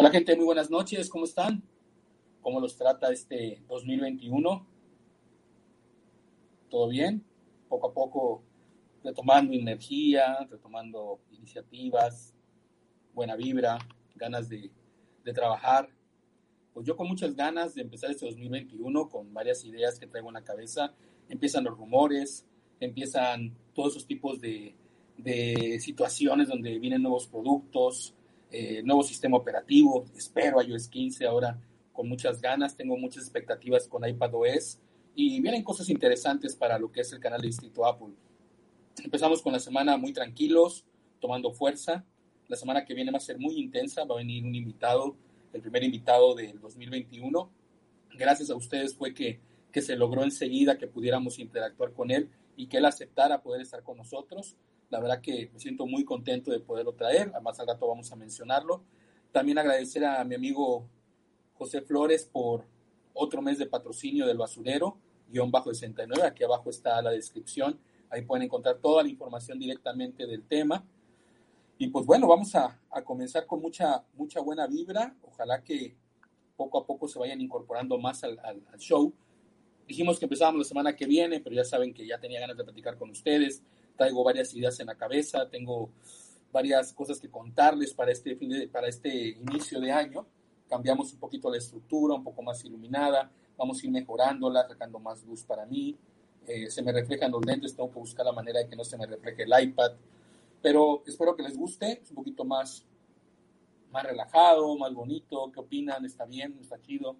Hola gente, muy buenas noches, ¿cómo están? ¿Cómo los trata este 2021? ¿Todo bien? Poco a poco retomando energía, retomando iniciativas, buena vibra, ganas de, de trabajar. Pues yo con muchas ganas de empezar este 2021 con varias ideas que traigo en la cabeza. Empiezan los rumores, empiezan todos esos tipos de, de situaciones donde vienen nuevos productos, eh, nuevo sistema operativo, espero iOS 15 ahora con muchas ganas, tengo muchas expectativas con iPadOS y vienen cosas interesantes para lo que es el canal de Distrito Apple. Empezamos con la semana muy tranquilos, tomando fuerza. La semana que viene va a ser muy intensa, va a venir un invitado, el primer invitado del 2021. Gracias a ustedes fue que, que se logró enseguida que pudiéramos interactuar con él y que él aceptara poder estar con nosotros. La verdad que me siento muy contento de poderlo traer, además al rato vamos a mencionarlo. También agradecer a mi amigo José Flores por otro mes de patrocinio del basurero, guion bajo 69, aquí abajo está la descripción, ahí pueden encontrar toda la información directamente del tema. Y pues bueno, vamos a, a comenzar con mucha, mucha buena vibra, ojalá que poco a poco se vayan incorporando más al, al, al show. Dijimos que empezábamos la semana que viene, pero ya saben que ya tenía ganas de platicar con ustedes traigo varias ideas en la cabeza, tengo varias cosas que contarles para este, fin de, para este inicio de año. Cambiamos un poquito la estructura, un poco más iluminada, vamos a ir mejorándola, sacando más luz para mí. Eh, se me reflejan los lentes, tengo que buscar la manera de que no se me refleje el iPad. Pero espero que les guste, es un poquito más, más relajado, más bonito. ¿Qué opinan? ¿Está bien? ¿Está chido?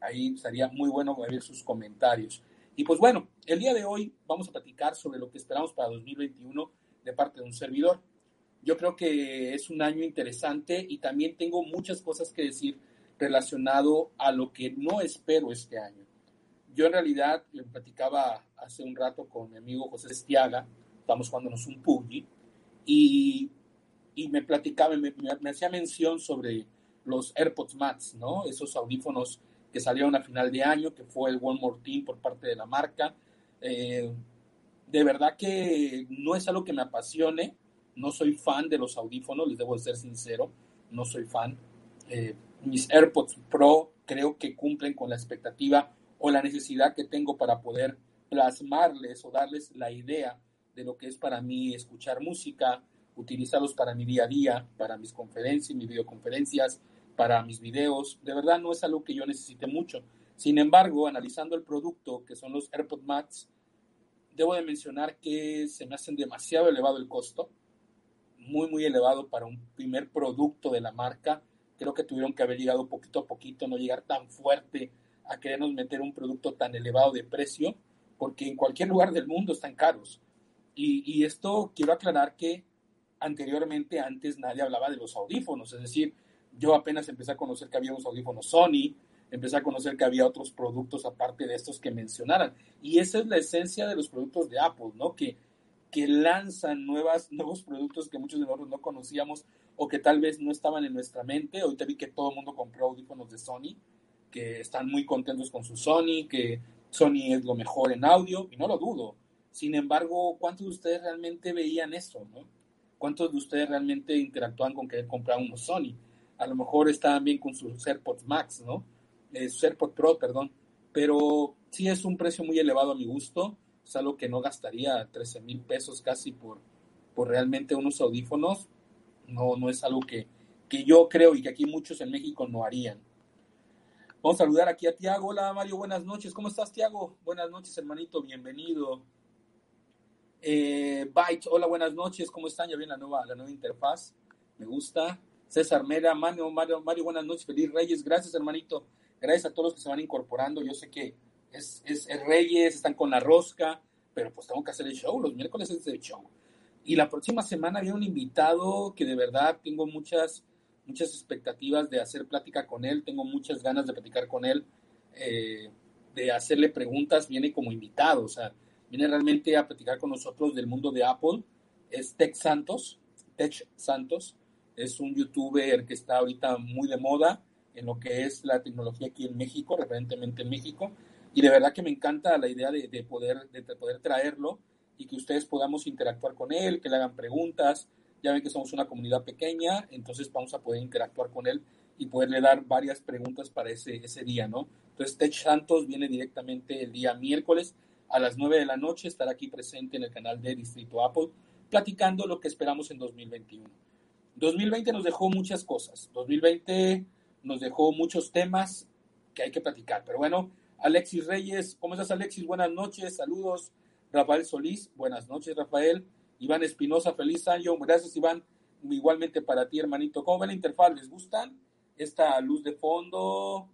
Ahí estaría muy bueno ver sus comentarios. Y pues bueno, el día de hoy vamos a platicar sobre lo que esperamos para 2021 de parte de un servidor. Yo creo que es un año interesante y también tengo muchas cosas que decir relacionado a lo que no espero este año. Yo en realidad le platicaba hace un rato con mi amigo José Estiaga, estamos jugándonos un PUBG, y, y me platicaba, me, hacía mención sobre los AirPods Max, ¿no? Esos audífonos que salieron a final de año, que fue el One More Team por parte de la marca. Eh, de verdad que no es algo que me apasione, no soy fan de los audífonos, les debo ser sincero, no soy fan. Eh, mis AirPods Pro creo que cumplen con la expectativa o la necesidad que tengo para poder plasmarles o darles la idea de lo que es para mí escuchar música, utilizarlos para mi día a día, para mis conferencias, mis videoconferencias, para mis videos. De verdad no es algo que yo necesite mucho. Sin embargo, analizando el producto, que son los AirPod Max, debo de mencionar que se me hacen demasiado elevado el costo, muy, muy elevado para un primer producto de la marca. Creo que tuvieron que haber llegado poquito a poquito, no llegar tan fuerte a querernos meter un producto tan elevado de precio, porque en cualquier lugar del mundo están caros. Y, y esto quiero aclarar que anteriormente, antes nadie hablaba de los audífonos, es decir, yo apenas empecé a conocer que había unos audífonos Sony, empecé a conocer que había otros productos aparte de estos que mencionaran. Y esa es la esencia de los productos de Apple, ¿no? Que, que lanzan nuevas, nuevos productos que muchos de nosotros no conocíamos o que tal vez no estaban en nuestra mente. Ahorita vi que todo el mundo compró audífonos de Sony, que están muy contentos con su Sony, que Sony es lo mejor en audio, y no lo dudo. Sin embargo, ¿cuántos de ustedes realmente veían eso, no? ¿Cuántos de ustedes realmente interactúan con querer comprar unos Sony? A lo mejor estaban bien con sus AirPods Max, ¿no? Eh, AirPods Pro, perdón. Pero sí es un precio muy elevado a mi gusto. Es algo que no gastaría 13 mil pesos casi por, por realmente unos audífonos. No, no es algo que, que yo creo y que aquí muchos en México no harían. Vamos a saludar aquí a Tiago. Hola Mario, buenas noches. ¿Cómo estás, Tiago? Buenas noches, hermanito. Bienvenido. Eh, Byte, hola, buenas noches. ¿Cómo están? Ya ven la nueva, la nueva interfaz. Me gusta. César Mera, Mario, Mario, Mario, buenas noches, feliz Reyes, gracias hermanito, gracias a todos los que se van incorporando, yo sé que es, es, es, Reyes, están con la rosca, pero pues tengo que hacer el show, los miércoles es el show. Y la próxima semana viene un invitado que de verdad tengo muchas, muchas expectativas de hacer plática con él, tengo muchas ganas de platicar con él, eh, de hacerle preguntas, viene como invitado, o sea, viene realmente a platicar con nosotros del mundo de Apple, es Tech Santos, Tech Santos, es un youtuber que está ahorita muy de moda en lo que es la tecnología aquí en México, referentemente en México, y de verdad que me encanta la idea de, de poder, de poder traerlo y que ustedes podamos interactuar con él, que le hagan preguntas. Ya ven que somos una comunidad pequeña, entonces vamos a poder interactuar con él y poderle dar varias preguntas para ese, ese día, ¿no? Entonces, Tech Santos viene directamente el día miércoles a las 9 de la noche, estará aquí presente en el canal de Distrito Apple, platicando lo que esperamos en 2021. 2020 nos dejó muchas cosas. 2020 nos dejó muchos temas que hay que platicar. Pero bueno, Alexis Reyes, ¿cómo estás Alexis? Buenas noches, saludos. Rafael Solís, buenas noches Rafael. Iván Espinosa, feliz año. Gracias Iván, igualmente para ti hermanito. ¿Cómo ven la interfaz? ¿Les gustan? Esta luz de fondo.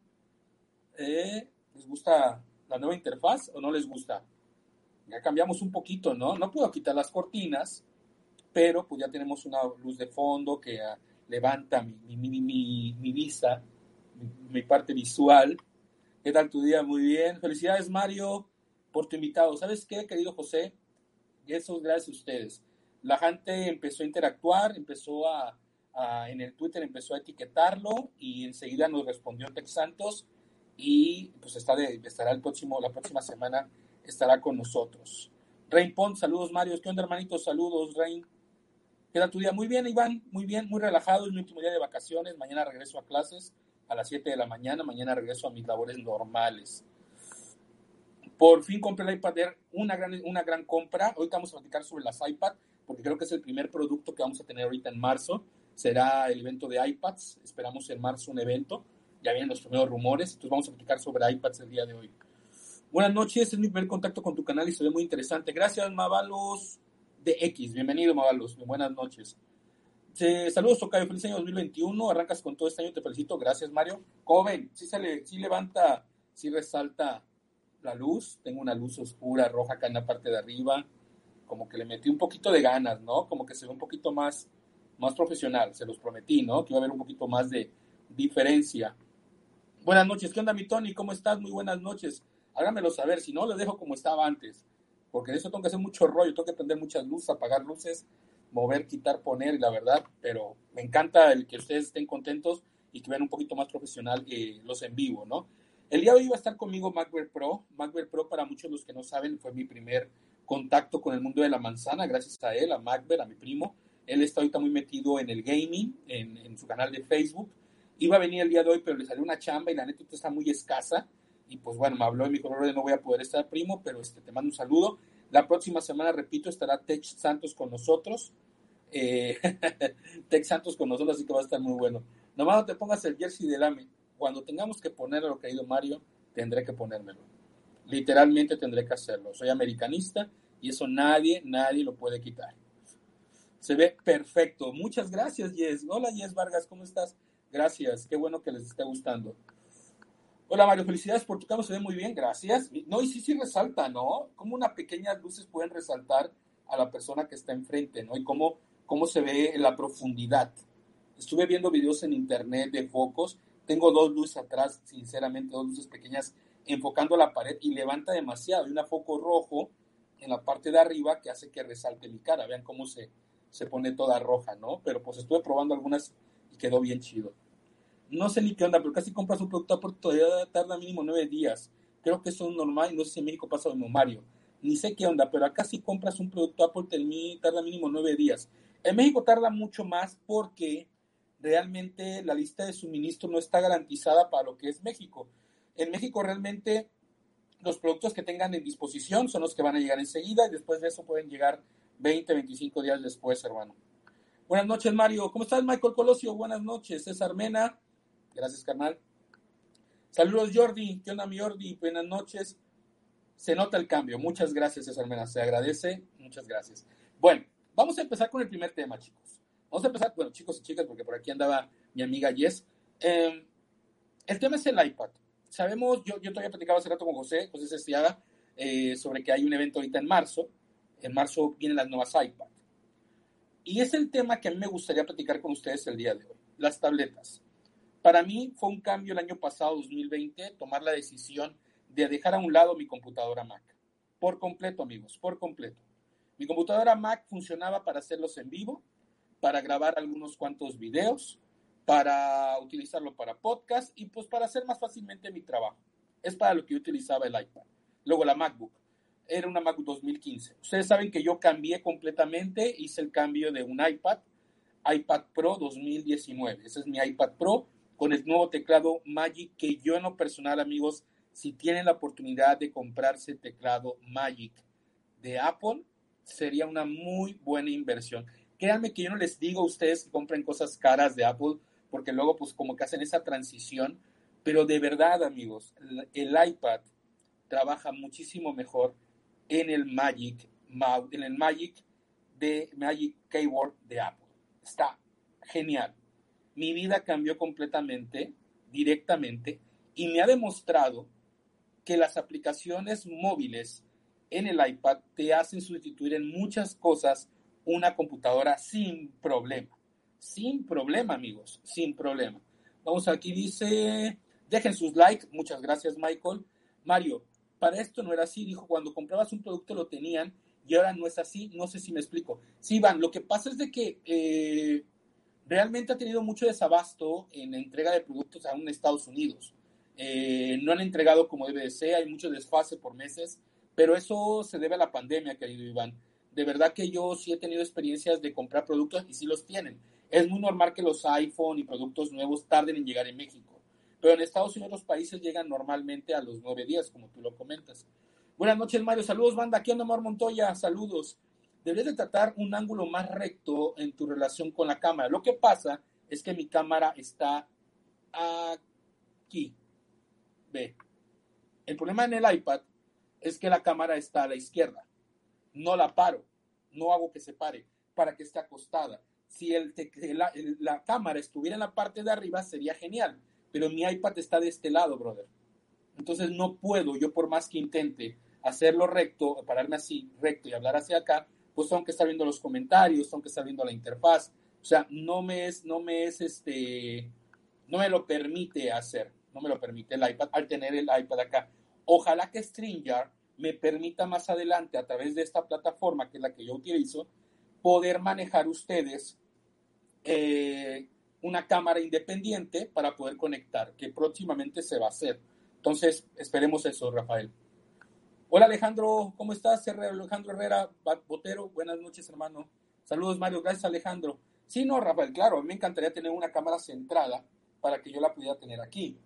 ¿Eh? ¿Les gusta la nueva interfaz o no les gusta? Ya cambiamos un poquito, ¿no? No puedo quitar las cortinas, pero pues ya tenemos una luz de fondo que ah, levanta mi, mi, mi, mi vista, mi, parte visual. ¿Qué tal tu día? Muy bien. Felicidades, Mario, por tu invitado. ¿Sabes qué, querido José? Eso es gracias a ustedes. La gente empezó a interactuar, empezó a, en el Twitter empezó a etiquetarlo y enseguida nos respondió Tex Santos y pues está estará el próximo, la próxima semana estará con nosotros. Rain Pont, saludos Mario, ¿qué onda hermanito? Saludos Rain. ¿Qué tu día? Muy bien, Iván, muy bien, muy relajado. Es mi último día de vacaciones. Mañana regreso a clases a las 7 de la mañana. Mañana regreso a mis labores normales. Por fin compré el iPad Air, una gran, una gran compra. Ahorita vamos a platicar sobre las iPad, porque creo que es el primer producto que vamos a tener ahorita en marzo. Será el evento de iPads. Esperamos en marzo un evento. Ya vienen los primeros rumores. Entonces vamos a platicar sobre iPads el día de hoy. Buenas noches, es mi primer contacto con tu canal y se ve muy interesante. Gracias, Mavalos de X. Bienvenido, Mavalos. Buenas noches. saludos, Tocayo. Feliz año 2021. Arrancas con todo este año. Te felicito. Gracias, Mario. Joven, sí, se le, sí levanta, sí resalta la luz. Tengo una luz oscura, roja acá en la parte de arriba. Como que le metí un poquito de ganas, ¿no? Como que se ve un poquito más, más profesional. Se los prometí, ¿no? Que iba a haber un poquito más de diferencia. Buenas noches. ¿Qué onda, mi Tony? ¿Cómo estás? Muy buenas noches. Háganmelo saber. Si no, les dejo como estaba antes porque de eso tengo que hacer mucho rollo, tengo que prender muchas luces, apagar luces, mover, quitar, poner, la verdad, pero me encanta el que ustedes estén contentos y que vean un poquito más profesional que los en vivo, ¿no? El día de hoy va a estar conmigo Macbeth Pro. Macbeth Pro, para muchos de los que no saben, fue mi primer contacto con el mundo de la manzana, gracias a él, a Macbeth, a mi primo. Él está ahorita muy metido en el gaming, en, en su canal de Facebook. Iba a venir el día de hoy, pero le salió una chamba y la neta está muy escasa y pues bueno, me habló y me dijo, no voy a poder estar primo, pero este, te mando un saludo. La próxima semana, repito, estará Tech Santos con nosotros. Eh, Tech Santos con nosotros, así que va a estar muy bueno. Nomás no te pongas el jersey del AME. Cuando tengamos que ponerlo, lo querido Mario, tendré que ponérmelo. Literalmente tendré que hacerlo. Soy americanista y eso nadie, nadie lo puede quitar. Se ve perfecto. Muchas gracias, Yes. Hola, Yes Vargas, ¿cómo estás? Gracias. Qué bueno que les esté gustando. Hola Mario, felicidades por tu cambio, se ve muy bien, gracias. No, y sí, sí resalta, ¿no? Como unas pequeñas luces pueden resaltar a la persona que está enfrente, ¿no? Y cómo, cómo se ve en la profundidad. Estuve viendo videos en internet de focos, tengo dos luces atrás, sinceramente, dos luces pequeñas enfocando la pared y levanta demasiado. Hay un foco rojo en la parte de arriba que hace que resalte mi cara. Vean cómo se, se pone toda roja, ¿no? Pero pues estuve probando algunas y quedó bien chido no sé ni qué onda, pero casi compras un producto por todavía tarda mínimo nueve días. Creo que eso es normal y no sé si en México pasa lo Mario. Ni sé qué onda, pero acá si compras un producto Apple tarda mínimo nueve días. En México tarda mucho más porque realmente la lista de suministro no está garantizada para lo que es México. En México realmente los productos que tengan en disposición son los que van a llegar enseguida y después de eso pueden llegar 20, 25 días después, hermano. Buenas noches, Mario. ¿Cómo estás, Michael Colosio? Buenas noches. César Mena. Gracias, carnal. Saludos, Jordi. ¿Qué onda, mi Jordi? Buenas noches. Se nota el cambio. Muchas gracias, César Mena. Se agradece. Muchas gracias. Bueno, vamos a empezar con el primer tema, chicos. Vamos a empezar, bueno, chicos y chicas, porque por aquí andaba mi amiga Jess. Em, el tema es el iPad. Sabemos, yo, yo todavía platicaba hace rato con José, José Cestiaga, eh, sobre que hay un evento ahorita en marzo. En marzo vienen las nuevas iPad. Y es el tema que me gustaría platicar con ustedes el día de hoy, las tabletas. Para mí fue un cambio el año pasado, 2020, tomar la decisión de dejar a un lado mi computadora Mac. Por completo, amigos, por completo. Mi computadora Mac funcionaba para hacerlos en vivo, para grabar algunos cuantos videos, para utilizarlo para podcast y pues para hacer más fácilmente mi trabajo. Es para lo que yo utilizaba el iPad. Luego la MacBook. Era una MacBook 2015. Ustedes saben que yo cambié completamente, hice el cambio de un iPad, iPad Pro 2019. Ese es mi iPad Pro con el nuevo teclado Magic, que yo en lo personal, amigos, si tienen la oportunidad de comprarse teclado Magic de Apple, sería una muy buena inversión. Créanme que yo no les digo a ustedes que compren cosas caras de Apple, porque luego pues como que hacen esa transición, pero de verdad, amigos, el iPad trabaja muchísimo mejor en el Magic, en el Magic de Magic Keyboard de Apple. Está genial. Mi vida cambió completamente, directamente, y me ha demostrado que las aplicaciones móviles en el iPad te hacen sustituir en muchas cosas una computadora sin problema. Sin problema, amigos, sin problema. Vamos aquí, dice, dejen sus likes. Muchas gracias, Michael. Mario, para esto no era así. Dijo, cuando comprabas un producto lo tenían y ahora no es así. No sé si me explico. Sí, Iván, lo que pasa es de que eh, realmente ha tenido mucho desabasto en la entrega de productos aún en Estados Unidos. Eh, no han entregado como debe de ser, hay mucho desfase por meses, pero eso se debe a la pandemia, querido Iván. De verdad que yo sí he tenido experiencias de comprar productos y sí los tienen. Es muy normal que los iPhone y productos nuevos tarden en llegar en México, pero en Estados Unidos los países llegan normalmente a los nueve días, como tú lo comentas. Buenas noches, Mario. Saludos, banda. Aquí anda Mar Montoya. Saludos. Debes de tratar un ángulo más recto en tu relación con la cámara. Lo que pasa es que mi cámara está aquí. Ve. El problema en el iPad es que la cámara está a la izquierda. No la paro. No hago que se pare para que esté acostada. Si la, la cámara estuviera en la parte de arriba sería genial, pero mi iPad está de este lado, brother. Entonces no puedo, yo por más que intente hacerlo recto, pararme así recto y hablar hacia acá, pues tengo que estar viendo los comentarios, tengo que estar viendo la interfaz. O sea, no me es, no me es este, no me lo permite hacer, no me lo permite el iPad al tener el iPad acá. Ojalá que StreamYard me permita más adelante, a través de esta plataforma, que es la que yo utilizo, poder manejar ustedes eh, una cámara independiente para poder conectar, que próximamente se va a hacer. Entonces, esperemos eso, Rafael. Hola Alejandro, ¿cómo estás? Alejandro Herrera Botero, buenas noches hermano. Saludos Mario, gracias Alejandro. Sí, no, Rafael, claro, a mí me encantaría tener una cámara centrada para que yo la pudiera tener aquí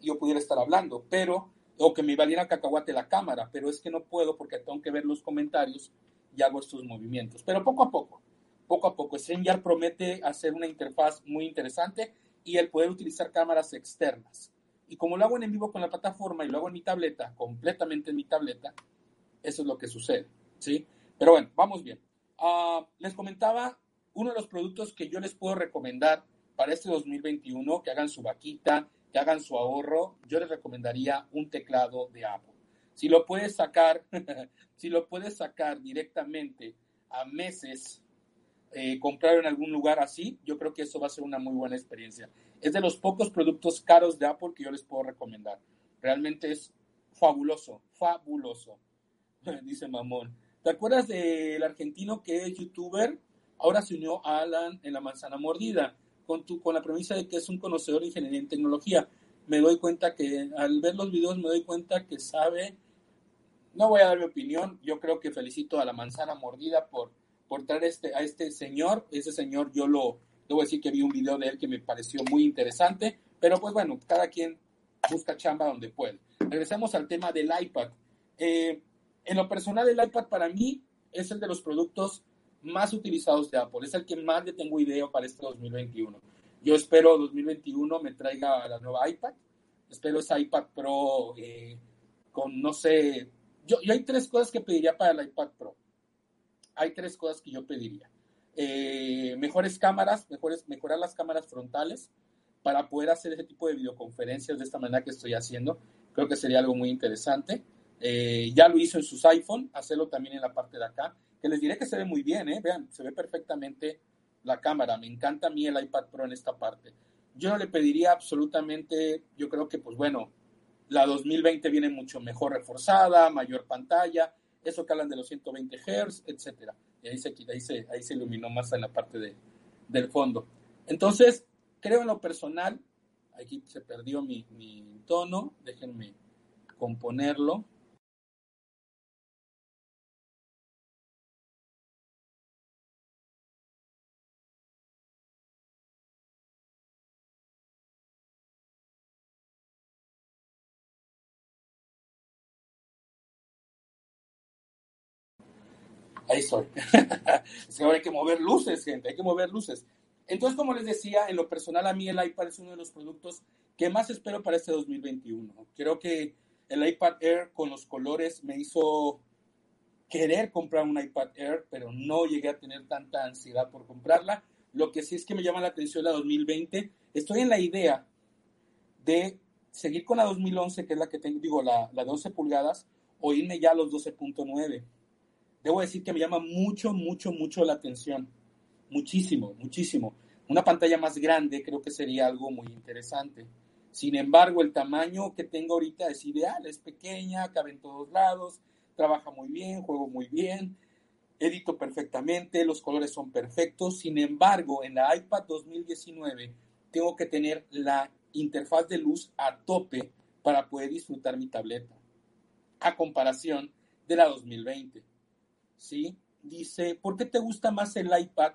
y yo pudiera estar hablando, pero, o que me valiera cacahuate la cámara, pero es que no puedo porque tengo que ver los comentarios y hago estos movimientos. Pero poco a poco, poco a poco, StreamYard promete hacer una interfaz muy interesante y el poder utilizar cámaras externas. Y como lo hago en vivo con la plataforma y lo hago en mi tableta, completamente en mi tableta, eso es lo que sucede, ¿sí? Pero bueno, vamos bien. Ah, les comentaba uno de los productos que yo les puedo recomendar para este 2021, que hagan su vaquita, que hagan su ahorro, yo les recomendaría un teclado de Apple. Si lo puedes sacar, si lo puedes sacar directamente a meses, eh, comprar en algún lugar así, yo creo que eso va a ser una muy buena experiencia. Es de los pocos productos caros de Apple que yo les puedo recomendar. Realmente es fabuloso, fabuloso, dice Mamón. ¿Te acuerdas del argentino que es youtuber? Ahora se unió a Alan en la manzana mordida, con, tu, con la premisa de que es un conocedor de ingeniería en tecnología. Me doy cuenta que al ver los videos me doy cuenta que sabe, no voy a dar mi opinión, yo creo que felicito a la manzana mordida por, por traer este, a este señor. Ese señor yo lo, Debo decir que vi un video de él que me pareció muy interesante, pero pues bueno, cada quien busca chamba donde puede. Regresamos al tema del iPad. Eh, en lo personal, el iPad para mí es el de los productos más utilizados de Apple. Es el que más le tengo idea para este 2021. Yo espero 2021 me traiga la nueva iPad. Espero ese iPad Pro eh, con, no sé, yo, yo hay tres cosas que pediría para el iPad Pro. Hay tres cosas que yo pediría. Eh, mejores cámaras, mejores, mejorar las cámaras frontales para poder hacer ese tipo de videoconferencias de esta manera que estoy haciendo. Creo que sería algo muy interesante. Eh, ya lo hizo en sus iPhone, hacerlo también en la parte de acá, que les diré que se ve muy bien, ¿eh? vean, se ve perfectamente la cámara. Me encanta a mí el iPad Pro en esta parte. Yo no le pediría absolutamente, yo creo que, pues bueno, la 2020 viene mucho mejor reforzada, mayor pantalla, eso que hablan de los 120 Hz, etcétera. Y ahí se, ahí se, ahí se iluminó más en la parte de, del fondo. Entonces, creo en lo personal, aquí se perdió mi, mi tono, déjenme componerlo. Ahí estoy. es que ahora hay que mover luces, gente, hay que mover luces. Entonces, como les decía, en lo personal a mí el iPad es uno de los productos que más espero para este 2021. Creo que el iPad Air con los colores me hizo querer comprar un iPad Air, pero no llegué a tener tanta ansiedad por comprarla. Lo que sí es que me llama la atención la 2020. Estoy en la idea de seguir con la 2011, que es la que tengo, digo, la, la 12 pulgadas, o irme ya a los 12.9. Debo decir que me llama mucho, mucho, mucho la atención. Muchísimo, muchísimo. Una pantalla más grande creo que sería algo muy interesante. Sin embargo, el tamaño que tengo ahorita es ideal, es pequeña, cabe en todos lados, trabaja muy bien, juego muy bien, edito perfectamente, los colores son perfectos. Sin embargo, en la iPad 2019 tengo que tener la interfaz de luz a tope para poder disfrutar mi tableta, a comparación de la 2020. ¿Sí? Dice, ¿por qué te gusta más el iPad?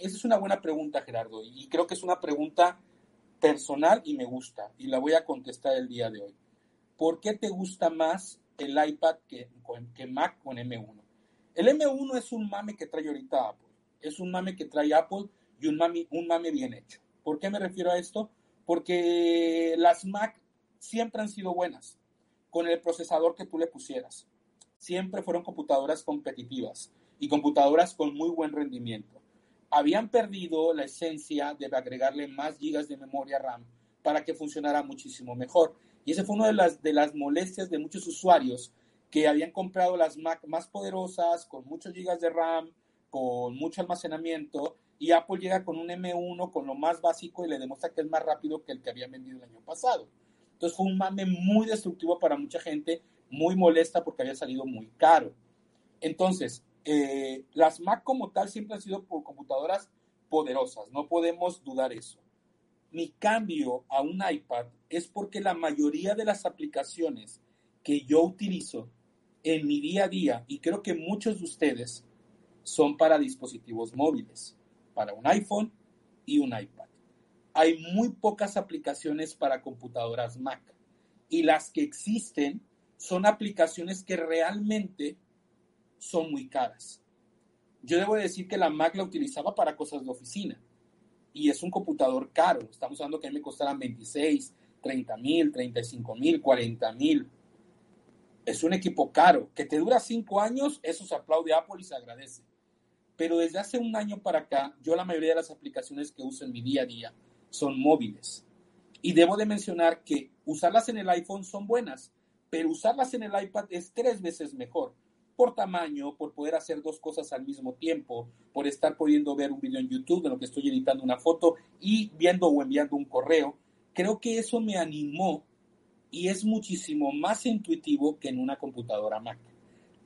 esa es una buena pregunta, Gerardo, y creo que es una pregunta personal y me gusta, y la voy a contestar el día de hoy. ¿Por qué te gusta más el iPad que, que Mac con M1? El M1 es un mame que trae ahorita Apple. Es un mame que trae Apple y un un mame bien hecho. ¿Por qué me refiero a esto? Porque las Mac siempre han sido buenas con el procesador que tú le pusieras. Siempre fueron computadoras competitivas y computadoras con muy buen rendimiento. Habían perdido la esencia de agregarle más gigas de memoria RAM para que funcionara muchísimo mejor. Y esa fue una de las, de las molestias de muchos usuarios que habían comprado las Mac más poderosas, con muchos gigas de RAM, con mucho almacenamiento, y Apple llega con un M1 con lo más básico y le demuestra que es más rápido que el que había vendido el año pasado. Entonces fue un mame muy destructivo para mucha gente, muy molesta porque había salido muy caro. Entonces, eh, las Mac como tal siempre han sido computadoras poderosas, no podemos dudar eso. Mi cambio a un iPad es porque la mayoría de las aplicaciones que yo utilizo en mi día a día, y creo que muchos de ustedes son para dispositivos móviles, para un iPhone y un iPad. Hay muy pocas aplicaciones para computadoras Mac y las que existen son aplicaciones que realmente son muy caras. Yo debo decir que la Mac la utilizaba para cosas de oficina y es un computador caro. Estamos hablando que a mí me costaran 26, 30 mil, 35 mil, 40 mil es un equipo caro, que te dura cinco años, eso se aplaude a Apple y se agradece. Pero desde hace un año para acá, yo la mayoría de las aplicaciones que uso en mi día a día son móviles. Y debo de mencionar que usarlas en el iPhone son buenas, pero usarlas en el iPad es tres veces mejor. Por tamaño, por poder hacer dos cosas al mismo tiempo, por estar pudiendo ver un video en YouTube de lo que estoy editando una foto y viendo o enviando un correo. Creo que eso me animó y es muchísimo más intuitivo que en una computadora Mac.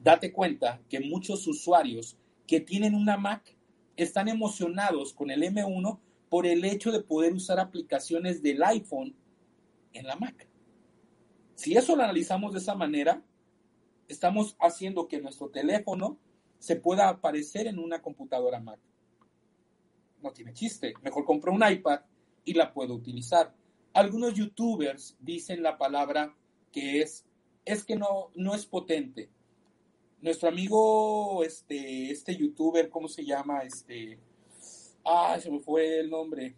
Date cuenta que muchos usuarios que tienen una Mac están emocionados con el M1 por el hecho de poder usar aplicaciones del iPhone en la Mac. Si eso lo analizamos de esa manera, estamos haciendo que nuestro teléfono se pueda aparecer en una computadora Mac. No tiene chiste. Mejor compro un iPad y la puedo utilizar. Algunos youtubers dicen la palabra que es, es que no, no es potente. Nuestro amigo, este, este youtuber, ¿cómo se llama? Este, ah, se me fue el nombre,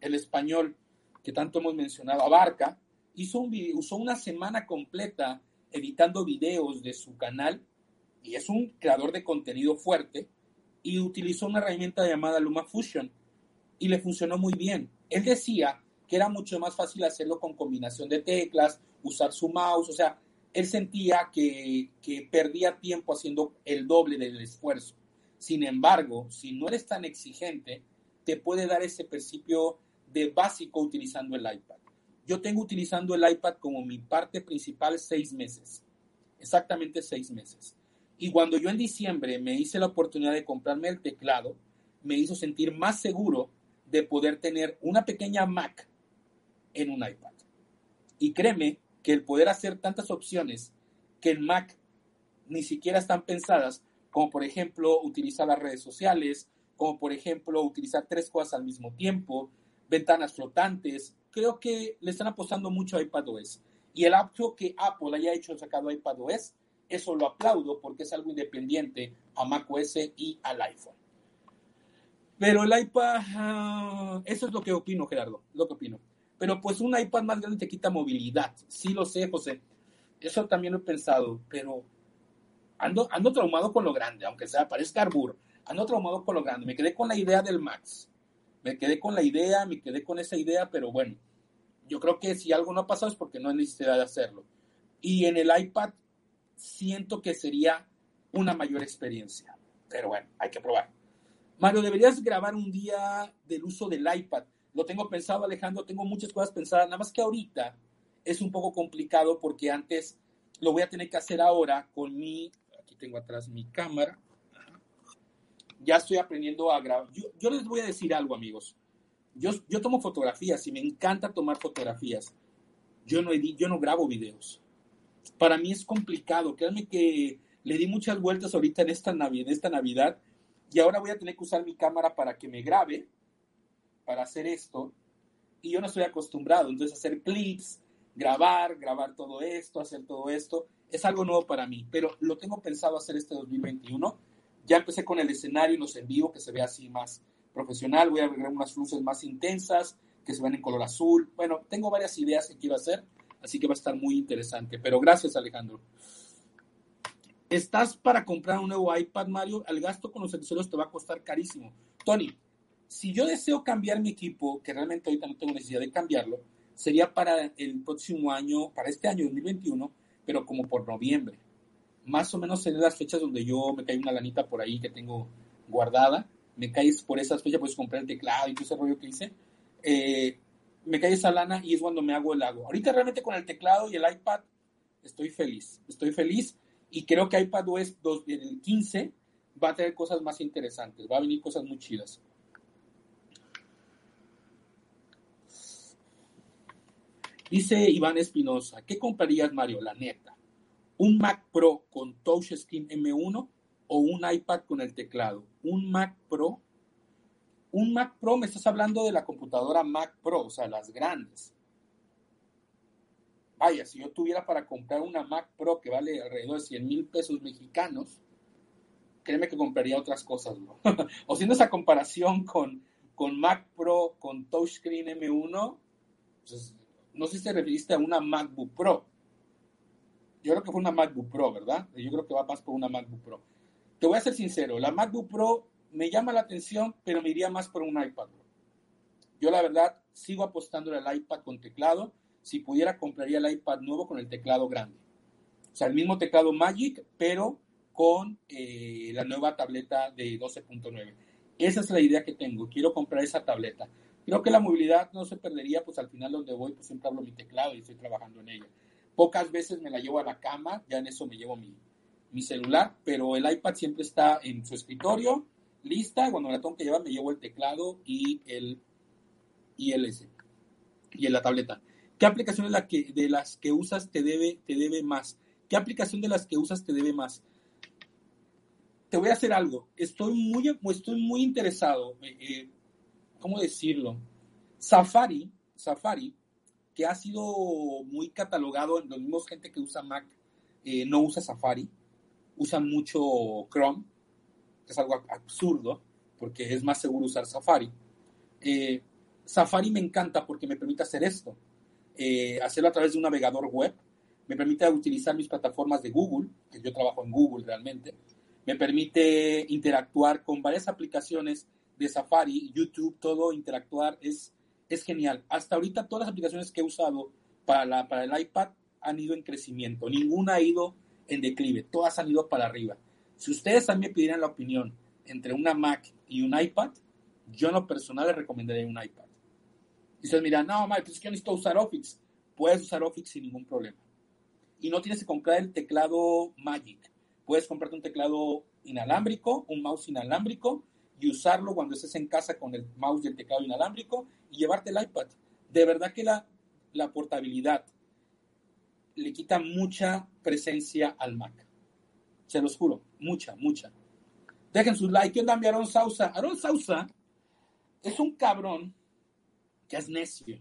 el español, que tanto hemos mencionado, Abarca, hizo usó una semana completa editando videos de su canal y es un creador de contenido fuerte y utilizó una herramienta llamada LumaFusion y le funcionó muy bien. Él decía que era mucho más fácil hacerlo con combinación de teclas, usar su mouse, o sea, él sentía que, que perdía tiempo haciendo el doble del esfuerzo. Sin embargo, si no eres tan exigente, te puede dar ese principio de básico utilizando el iPad. Yo tengo utilizando el iPad como mi parte principal seis meses, exactamente seis meses. Y cuando yo en diciembre me hice la oportunidad de comprarme el teclado, me hizo sentir más seguro de poder tener una pequeña Mac en un iPad. Y créeme que el poder hacer tantas opciones que en Mac ni siquiera están pensadas, como por ejemplo utilizar las redes sociales, como por ejemplo utilizar tres cosas al mismo tiempo, ventanas flotantes, creo que le están apostando mucho a iPadOS. Y el acto que Apple haya hecho sacado iPadOS eso lo aplaudo porque es algo independiente a macOS y al iPhone. Pero el iPad, ah, eso es lo que opino, Gerardo, lo que opino. Pero pues un iPad más grande te quita movilidad. Sí lo sé, José. Eso también lo he pensado, pero ando, ando traumado con lo grande, aunque sea parezca arbur. Ando traumado con lo grande. Me quedé con la idea del Max. Me quedé con la idea, me quedé con esa idea, pero bueno, yo creo que si algo no ha pasado es porque no hay necesidad de hacerlo. Y en el iPad siento que sería una mayor experiencia. Pero bueno, hay que probar. Mario, deberías grabar un día del uso del iPad. Lo tengo pensado, Alejandro, tengo muchas cosas pensadas, nada más que ahorita es un poco complicado porque antes lo voy a tener que hacer ahora con mi, aquí tengo atrás mi cámara. Ya estoy aprendiendo a grabar. Yo, les voy a decir algo, amigos. Yo, yo tomo fotografías y me encanta tomar fotografías. Yo no, yo no grabo videos para mí es complicado. Créanme que le di muchas vueltas ahorita en esta, Navidad, en esta Navidad y ahora voy a tener que usar mi cámara para que me grabe, para hacer esto. Y yo no estoy acostumbrado. Entonces, hacer clips, grabar, grabar todo esto, hacer todo esto, es algo nuevo para mí. Pero lo tengo pensado hacer este 2021. Ya empecé con el escenario y los en vivo, que se ve así más profesional. Voy a agregar unas luces más intensas, que se ven en color azul. Bueno, tengo varias ideas que quiero hacer Así que va a estar muy interesante. Pero gracias, Alejandro. ¿Estás para comprar un nuevo iPad, Mario? El gasto con los accesorios te va a costar carísimo. Tony, si yo deseo cambiar mi equipo, que realmente ahorita no tengo necesidad de cambiarlo, sería para el próximo año, para este año 2021, pero como por noviembre. Más o menos en las fechas donde yo me cae una lanita por ahí que tengo guardada. Me caes por esas fechas, puedes comprar el teclado y todo ese rollo que hice. Eh, me cae esa lana y es cuando me hago el lago. Ahorita realmente con el teclado y el iPad estoy feliz, estoy feliz y creo que iPadOS 2, el 15 va a tener cosas más interesantes, va a venir cosas muy chidas. Dice Iván Espinosa, ¿qué comprarías Mario? La neta, ¿un Mac Pro con Touchscreen M1 o un iPad con el teclado? Un Mac Pro un Mac Pro, me estás hablando de la computadora Mac Pro, o sea, las grandes. Vaya, si yo tuviera para comprar una Mac Pro que vale alrededor de 100 mil pesos mexicanos, créeme que compraría otras cosas, ¿no? o siendo esa comparación con, con Mac Pro, con touchscreen M1, pues, no sé si te referiste a una MacBook Pro. Yo creo que fue una MacBook Pro, ¿verdad? Yo creo que va más por una MacBook Pro. Te voy a ser sincero, la MacBook Pro me llama la atención, pero me iría más por un iPad. Yo la verdad sigo apostando al iPad con teclado. Si pudiera, compraría el iPad nuevo con el teclado grande. O sea, el mismo teclado Magic, pero con eh, la nueva tableta de 12.9. Esa es la idea que tengo. Quiero comprar esa tableta. Creo que la movilidad no se perdería, pues al final donde voy, pues siempre hablo mi teclado y estoy trabajando en ella. Pocas veces me la llevo a la cama, ya en eso me llevo mi, mi celular, pero el iPad siempre está en su escritorio lista, cuando la tengo que llevar me llevo el teclado y el el y en la tableta. ¿Qué aplicación de, la que, de las que usas te debe, te debe más? ¿Qué aplicación de las que usas te debe más? Te voy a hacer algo. Estoy muy, estoy muy interesado. Eh, eh, ¿Cómo decirlo? Safari, Safari, que ha sido muy catalogado en los mismos gente que usa Mac, eh, no usa Safari, usan mucho Chrome es algo absurdo, porque es más seguro usar Safari. Eh, Safari me encanta porque me permite hacer esto, eh, hacerlo a través de un navegador web, me permite utilizar mis plataformas de Google, que yo trabajo en Google realmente, me permite interactuar con varias aplicaciones de Safari, YouTube, todo interactuar es, es genial. Hasta ahorita todas las aplicaciones que he usado para, la, para el iPad han ido en crecimiento, ninguna ha ido en declive, todas han ido para arriba. Si ustedes también pidieran la opinión entre una Mac y un iPad, yo en lo personal les recomendaría un iPad. Y ustedes miran, no, Mike, pues es que yo necesito usar Office. Puedes usar Office sin ningún problema. Y no tienes que comprar el teclado Magic. Puedes comprarte un teclado inalámbrico, un mouse inalámbrico, y usarlo cuando estés en casa con el mouse y el teclado inalámbrico y llevarte el iPad. De verdad que la, la portabilidad le quita mucha presencia al Mac. Se los juro, mucha, mucha. Dejen su like. ¿Qué onda, mi Aaron Sausa? Aaron Sausa es un cabrón que es necio.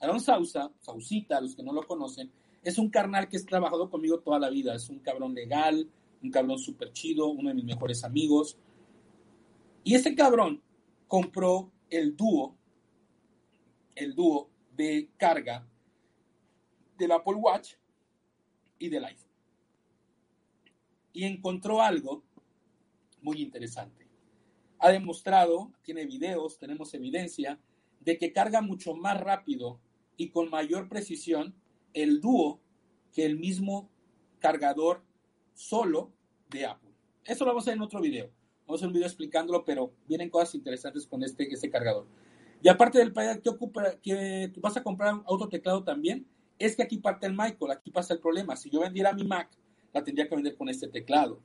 Aaron Sausa, Sausita, los que no lo conocen, Es un carnal que ha trabajado conmigo toda la vida. Es un cabrón legal, un cabrón súper chido, uno de mis mejores amigos. Y ese cabrón compró el dúo, el dúo de carga del Apple Watch y del iPhone. Y encontró algo muy interesante. Ha demostrado, tiene videos, tenemos evidencia de que carga mucho más rápido y con mayor precisión el dúo que el mismo cargador solo de Apple. Eso lo vamos a ver en otro video. Vamos a hacer un video explicándolo, pero vienen cosas interesantes con este, este cargador. Y aparte del que ocupa, que vas a comprar otro teclado también, es que aquí parte el Michael, aquí pasa el problema. Si yo vendiera mi Mac, la tendría que vender con este teclado.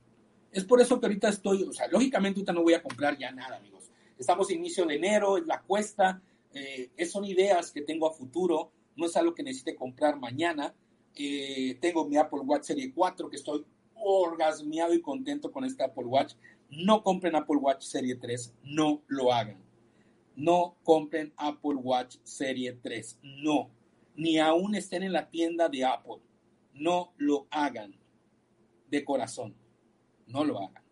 Es por eso que ahorita estoy, o sea, lógicamente ahorita no voy a comprar ya nada, amigos. Estamos inicio de enero, es la cuesta, eh, son ideas que tengo a futuro, no es algo que necesite comprar mañana. Eh, tengo mi Apple Watch Serie 4 que estoy orgasmeado y contento con este Apple Watch. No compren Apple Watch Serie 3, no lo hagan. No compren Apple Watch Serie 3, no. Ni aún estén en la tienda de Apple. No lo hagan. De corazón, no lo hagan.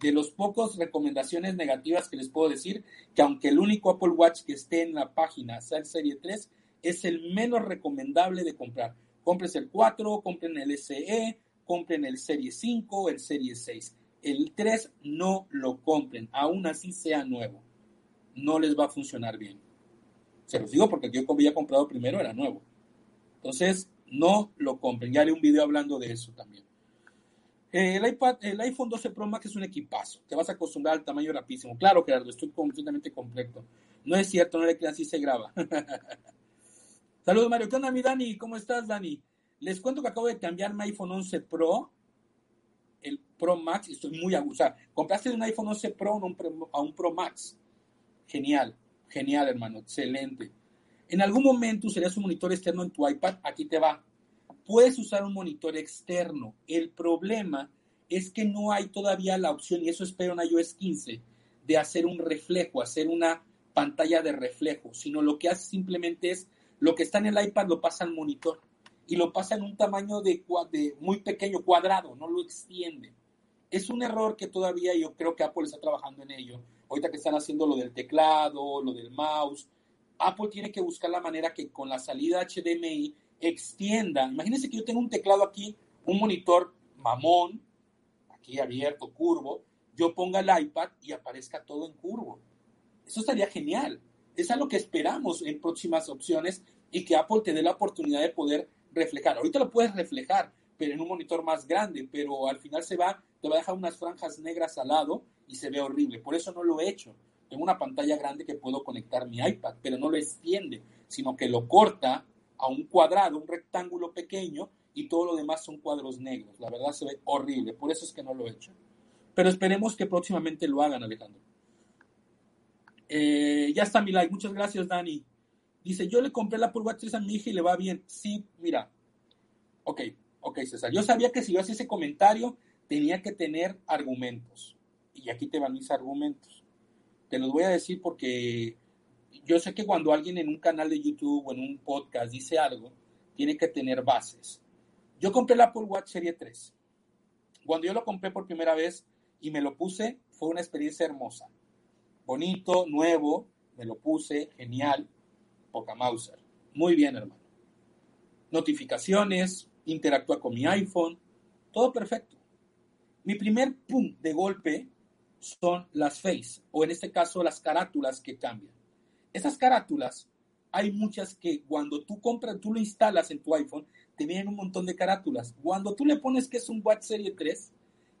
De los pocos recomendaciones negativas que les puedo decir, que aunque el único Apple Watch que esté en la página sea el Serie 3, es el menos recomendable de comprar. Compren el 4, compren el SE, compren el Serie 5, el Serie 6. El 3 no lo compren, aún así sea nuevo. No les va a funcionar bien. Se los digo porque yo había comprado primero era nuevo. Entonces, no lo compren. Ya haré un video hablando de eso también. Eh, el, iPad, el iPhone 12 Pro Max es un equipazo. Te vas a acostumbrar al tamaño rapidísimo. Claro, Gerardo, estoy completamente completo. No es cierto, no le crean, así se graba. Saludos, Mario. ¿Qué onda, mi Dani? ¿Cómo estás, Dani? Les cuento que acabo de cambiar mi iPhone 11 Pro, el Pro Max, y estoy muy a gusto. O sea, compraste un iPhone 11 Pro a un Pro Max. Genial, genial, hermano, excelente. En algún momento usarías un monitor externo en tu iPad, aquí te va. Puedes usar un monitor externo. El problema es que no hay todavía la opción, y eso espero en iOS 15, de hacer un reflejo, hacer una pantalla de reflejo, sino lo que hace simplemente es lo que está en el iPad lo pasa al monitor y lo pasa en un tamaño de, muy pequeño, cuadrado, no lo extiende. Es un error que todavía yo creo que Apple está trabajando en ello. Ahorita que están haciendo lo del teclado, lo del mouse, Apple tiene que buscar la manera que con la salida HDMI extienda. Imagínense que yo tengo un teclado aquí, un monitor mamón, aquí abierto, curvo, yo ponga el iPad y aparezca todo en curvo. Eso estaría genial. Es algo que esperamos en próximas opciones y que Apple te dé la oportunidad de poder reflejar. Ahorita lo puedes reflejar, pero en un monitor más grande, pero al final se va, te va a dejar unas franjas negras al lado y se ve horrible. Por eso no lo he hecho. Tengo una pantalla grande que puedo conectar mi iPad, pero no lo extiende, sino que lo corta a un cuadrado, un rectángulo pequeño y todo lo demás son cuadros negros. La verdad se ve horrible, por eso es que no lo he hecho. Pero esperemos que próximamente lo hagan, Alejandro. Eh, ya está mi like, muchas gracias, Dani. Dice, yo le compré la Watch 3 a mi hija y le va bien. Sí, mira. Ok, ok, César. Yo sabía que si yo hacía ese comentario, tenía que tener argumentos. Y aquí te van mis argumentos. Te los voy a decir porque yo sé que cuando alguien en un canal de YouTube o en un podcast dice algo, tiene que tener bases. Yo compré la Apple Watch Serie 3. Cuando yo lo compré por primera vez y me lo puse, fue una experiencia hermosa. Bonito, nuevo, me lo puse, genial poca Mauser. Muy bien, hermano. Notificaciones, interactúa con mi iPhone, todo perfecto. Mi primer pum de golpe son las face, o en este caso las carátulas que cambian. Esas carátulas, hay muchas que cuando tú compras, tú lo instalas en tu iPhone, te vienen un montón de carátulas. Cuando tú le pones que es un Watch Serie 3,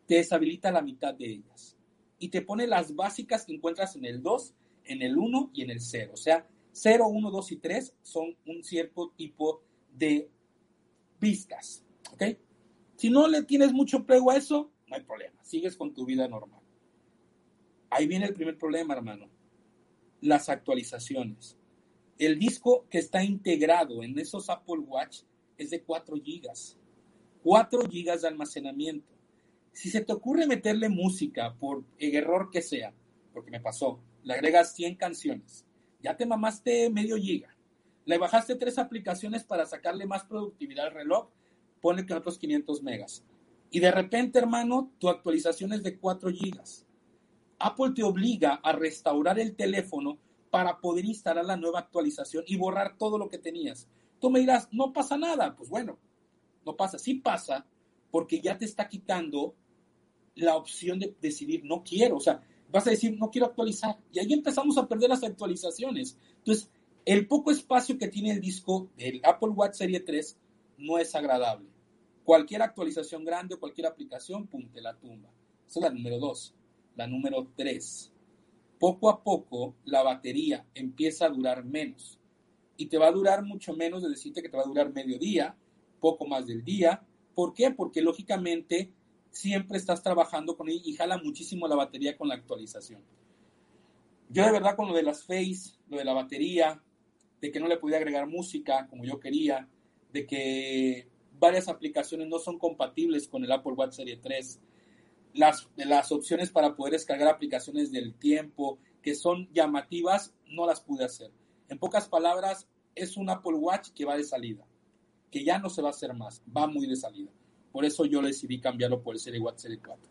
te deshabilita la mitad de ellas. Y te pone las básicas que encuentras en el 2, en el 1 y en el 0. O sea, 0, 1, 2 y 3 son un cierto tipo de vistas. ¿Ok? Si no le tienes mucho pego a eso, no hay problema. Sigues con tu vida normal. Ahí viene el primer problema, hermano. Las actualizaciones. El disco que está integrado en esos Apple Watch es de 4 gigas. 4 gigas de almacenamiento. Si se te ocurre meterle música por el error que sea, porque me pasó, le agregas 100 canciones ya te mamaste medio giga. Le bajaste tres aplicaciones para sacarle más productividad al reloj, pone que otros 500 megas. Y de repente, hermano, tu actualización es de 4 gigas. Apple te obliga a restaurar el teléfono para poder instalar la nueva actualización y borrar todo lo que tenías. Tú me dirás, no pasa nada. Pues bueno, no pasa. Sí pasa porque ya te está quitando la opción de decidir, no quiero. O sea, vas a decir, no quiero actualizar. Y ahí empezamos a perder las actualizaciones. Entonces, el poco espacio que tiene el disco del Apple Watch Serie 3 no es agradable. Cualquier actualización grande o cualquier aplicación, pum, te la tumba. Esa es la número 2. La número 3 poco a poco la batería empieza a durar menos. Y te va a durar mucho menos de decirte que te va a durar medio día, poco más del día. ¿Por qué? Porque lógicamente siempre estás trabajando con él y jala muchísimo la batería con la actualización. Yo de verdad con lo de las Face, lo de la batería, de que no le podía agregar música como yo quería, de que varias aplicaciones no son compatibles con el Apple Watch Serie 3, las, las opciones para poder descargar aplicaciones del tiempo que son llamativas, no las pude hacer. En pocas palabras, es un Apple Watch que va de salida, que ya no se va a hacer más, va muy de salida. Por eso yo decidí cambiarlo por el Serie Watch Serie 4.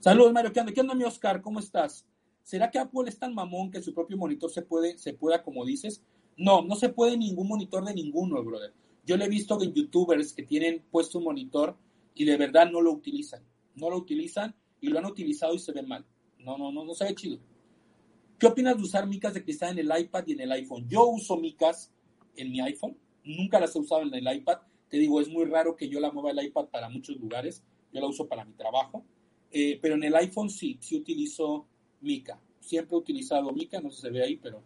Saludos, Mario. ¿Qué onda? ¿Qué onda, mi Oscar? ¿Cómo estás? ¿Será que Apple es tan mamón que su propio monitor se puede, se pueda, como dices? No, no se puede ningún monitor de ninguno, brother. Yo le he visto de youtubers que tienen puesto un monitor y de verdad no lo utilizan no lo utilizan y lo han utilizado y se ve mal. No, no, no, no se ve chido. ¿Qué opinas de usar micas de cristal en el iPad y en el iPhone? Yo uso micas en mi iPhone, nunca las he usado en el iPad. Te digo, es muy raro que yo la mueva el iPad para muchos lugares. Yo la uso para mi trabajo. Eh, pero en el iPhone sí, sí utilizo mica. Siempre he utilizado mica, no sé si se ve ahí, pero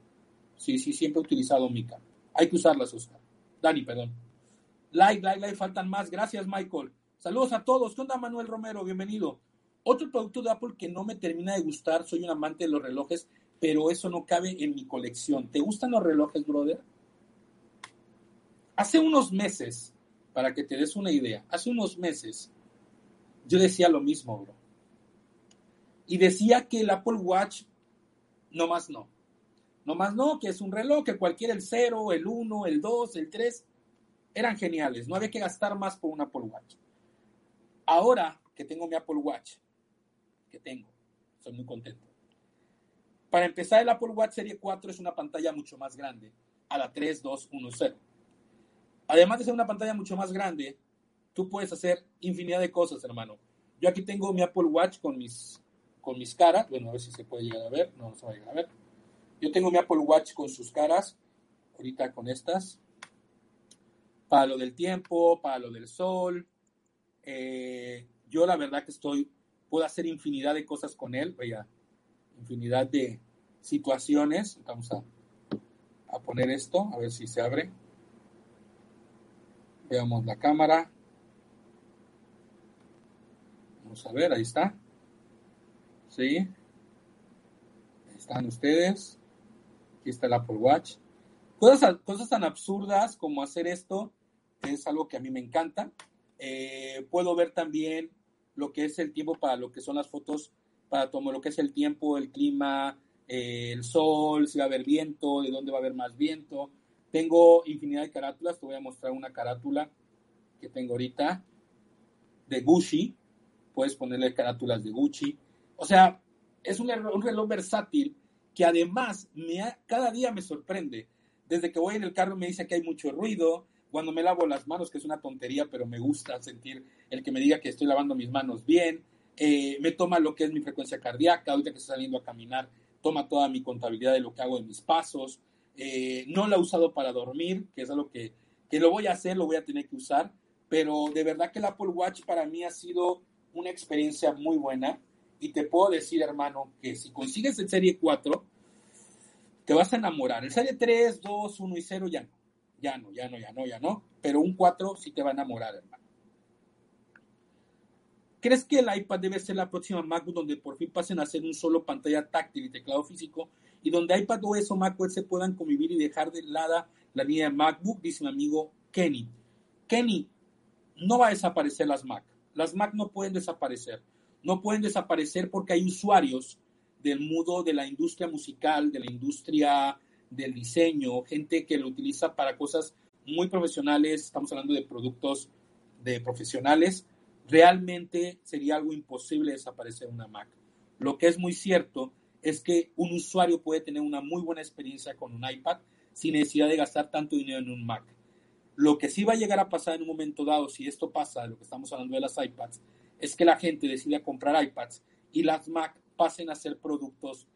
sí, sí, siempre he utilizado mica. Hay que usarlas, Oscar. Dani, perdón. Like, like, like, faltan más. Gracias, Michael. Saludos a todos. ¿Qué onda, Manuel Romero? Bienvenido. Otro producto de Apple que no me termina de gustar, soy un amante de los relojes, pero eso no cabe en mi colección. ¿Te gustan los relojes, brother? Hace unos meses, para que te des una idea, hace unos meses yo decía lo mismo, bro. Y decía que el Apple Watch, no más no. No más no, que es un reloj, que cualquiera el 0, el 1, el 2, el 3, eran geniales. No había que gastar más por un Apple Watch. Ahora que tengo mi Apple Watch, que tengo, estoy muy contento. Para empezar, el Apple Watch Serie 4 es una pantalla mucho más grande, a la 3210. Además de ser una pantalla mucho más grande, tú puedes hacer infinidad de cosas, hermano. Yo aquí tengo mi Apple Watch con mis, con mis caras. Bueno, a ver si se puede llegar a ver. No, no se va a llegar a ver. Yo tengo mi Apple Watch con sus caras. Ahorita con estas. Para lo del tiempo, para lo del sol, eh, yo la verdad que estoy, puedo hacer infinidad de cosas con él, vaya, infinidad de situaciones. Vamos a, a poner esto, a ver si se abre. Veamos la cámara. Vamos a ver, ahí está. Sí. Ahí están ustedes. Aquí está el Apple Watch. Cosas, cosas tan absurdas como hacer esto es algo que a mí me encanta. Eh, puedo ver también lo que es el tiempo para lo que son las fotos, para tomar lo que es el tiempo, el clima, eh, el sol, si va a haber viento, de dónde va a haber más viento. Tengo infinidad de carátulas, te voy a mostrar una carátula que tengo ahorita de Gucci. Puedes ponerle carátulas de Gucci. O sea, es un, un reloj versátil que además cada día me sorprende. Desde que voy en el carro me dice que hay mucho ruido, cuando me lavo las manos, que es una tontería, pero me gusta sentir el que me diga que estoy lavando mis manos bien, eh, me toma lo que es mi frecuencia cardíaca, ahorita que estoy saliendo a caminar, toma toda mi contabilidad de lo que hago en mis pasos, eh, no la he usado para dormir, que es algo que, que lo voy a hacer, lo voy a tener que usar, pero de verdad que el Apple Watch para mí ha sido una experiencia muy buena y te puedo decir, hermano, que si consigues el Serie 4, te vas a enamorar. El Serie 3, 2, 1 y 0 ya no ya no, ya no, ya no, ya no. Pero un 4 sí te va a enamorar, hermano. ¿Crees que el iPad debe ser la próxima MacBook donde por fin pasen a ser un solo pantalla táctil y teclado físico y donde iPad OS o macOS se puedan convivir y dejar de lado la línea de MacBook? Dice mi amigo Kenny. Kenny, no va a desaparecer las Mac. Las Mac no pueden desaparecer. No pueden desaparecer porque hay usuarios del mundo de la industria musical, de la industria del diseño, gente que lo utiliza para cosas muy profesionales, estamos hablando de productos de profesionales, realmente sería algo imposible desaparecer una Mac. Lo que es muy cierto es que un usuario puede tener una muy buena experiencia con un iPad sin necesidad de gastar tanto dinero en un Mac. Lo que sí va a llegar a pasar en un momento dado, si esto pasa, lo que estamos hablando de las iPads, es que la gente decida comprar iPads y las Mac pasen a ser productos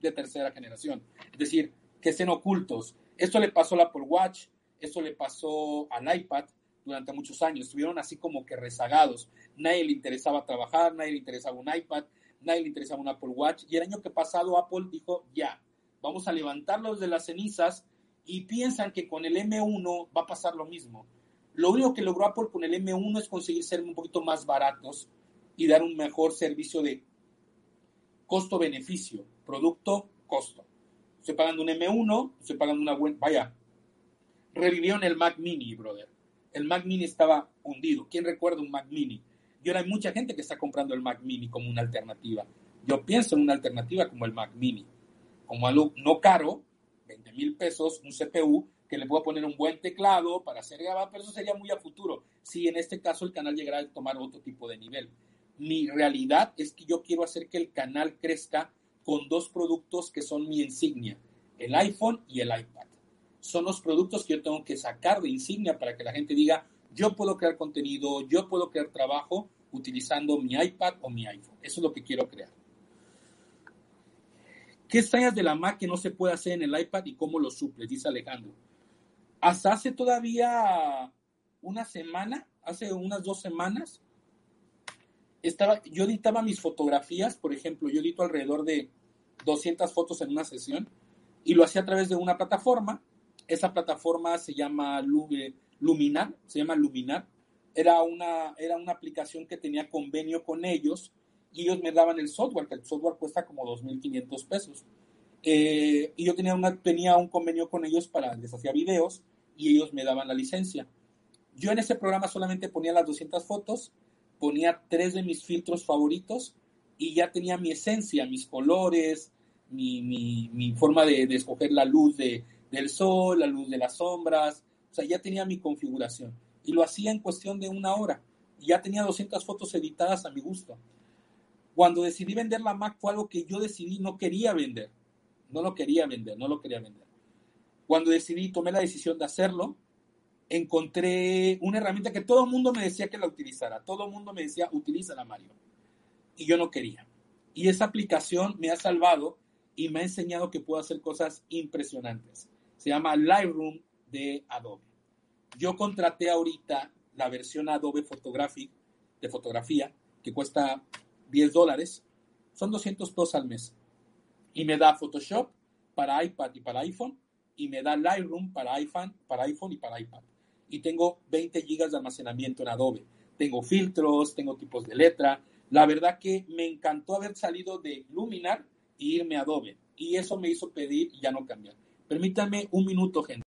de tercera generación. Es decir, que estén ocultos. Esto le pasó al Apple Watch, esto le pasó al iPad durante muchos años. Estuvieron así como que rezagados. Nadie le interesaba trabajar, nadie le interesaba un iPad, nadie le interesaba un Apple Watch. Y el año que pasado Apple dijo, ya, vamos a levantarlos de las cenizas y piensan que con el M1 va a pasar lo mismo. Lo único que logró Apple con el M1 es conseguir ser un poquito más baratos y dar un mejor servicio de costo-beneficio, producto-costo. Estoy pagando un M1, estoy pagando una buena... Vaya, revivieron el Mac Mini, brother. El Mac Mini estaba hundido. ¿Quién recuerda un Mac Mini? Y ahora hay mucha gente que está comprando el Mac Mini como una alternativa. Yo pienso en una alternativa como el Mac Mini, como algo no caro, 20 mil pesos, un CPU que le puedo poner un buen teclado para hacer grabar, pero eso sería muy a futuro. Si en este caso el canal llegara a tomar otro tipo de nivel. Mi realidad es que yo quiero hacer que el canal crezca con dos productos que son mi insignia, el iPhone y el iPad. Son los productos que yo tengo que sacar de insignia para que la gente diga, yo puedo crear contenido, yo puedo crear trabajo utilizando mi iPad o mi iPhone. Eso es lo que quiero crear. ¿Qué extrañas de la Mac que no se puede hacer en el iPad y cómo lo suples? Dice Alejandro. Hasta hace todavía una semana, hace unas dos semanas, estaba, yo editaba mis fotografías, por ejemplo, yo edito alrededor de 200 fotos en una sesión y lo hacía a través de una plataforma. Esa plataforma se llama Luminar, se llama Luminar. Era una, era una aplicación que tenía convenio con ellos y ellos me daban el software, que el software cuesta como 2.500 pesos. Eh, y yo tenía, una, tenía un convenio con ellos para, les hacía videos y ellos me daban la licencia. Yo en ese programa solamente ponía las 200 fotos, ponía tres de mis filtros favoritos y ya tenía mi esencia, mis colores, mi, mi, forma de, de, escoger la luz de, del sol, la luz de las sombras, o sea, ya tenía mi configuración. Y lo hacía en cuestión de una hora. Y ya tenía 200 fotos editadas a mi gusto. Cuando decidí vender la Mac fue algo que yo decidí no quería vender. No lo quería vender, no lo quería vender. Cuando decidí, tomé la decisión de hacerlo, encontré una herramienta que todo el mundo me decía que la utilizara. Todo el mundo me decía, la Mario. Y yo no quería. Y esa aplicación me ha salvado y me ha enseñado que puedo hacer cosas impresionantes. Se llama Lightroom de Adobe. Yo contraté ahorita la versión Adobe Photographic de fotografía, que cuesta 10 dólares, son 200 pesos al mes. Y me da Photoshop para iPad y para iPhone, y me da Lightroom para iPhone, para iPhone y para iPad. Y tengo 20 gigas de almacenamiento en Adobe. Tengo filtros, tengo tipos de letra. La verdad que me encantó haber salido de Luminar irme a Adobe. Y eso me hizo pedir ya no cambiar. Permítanme un minuto, gente.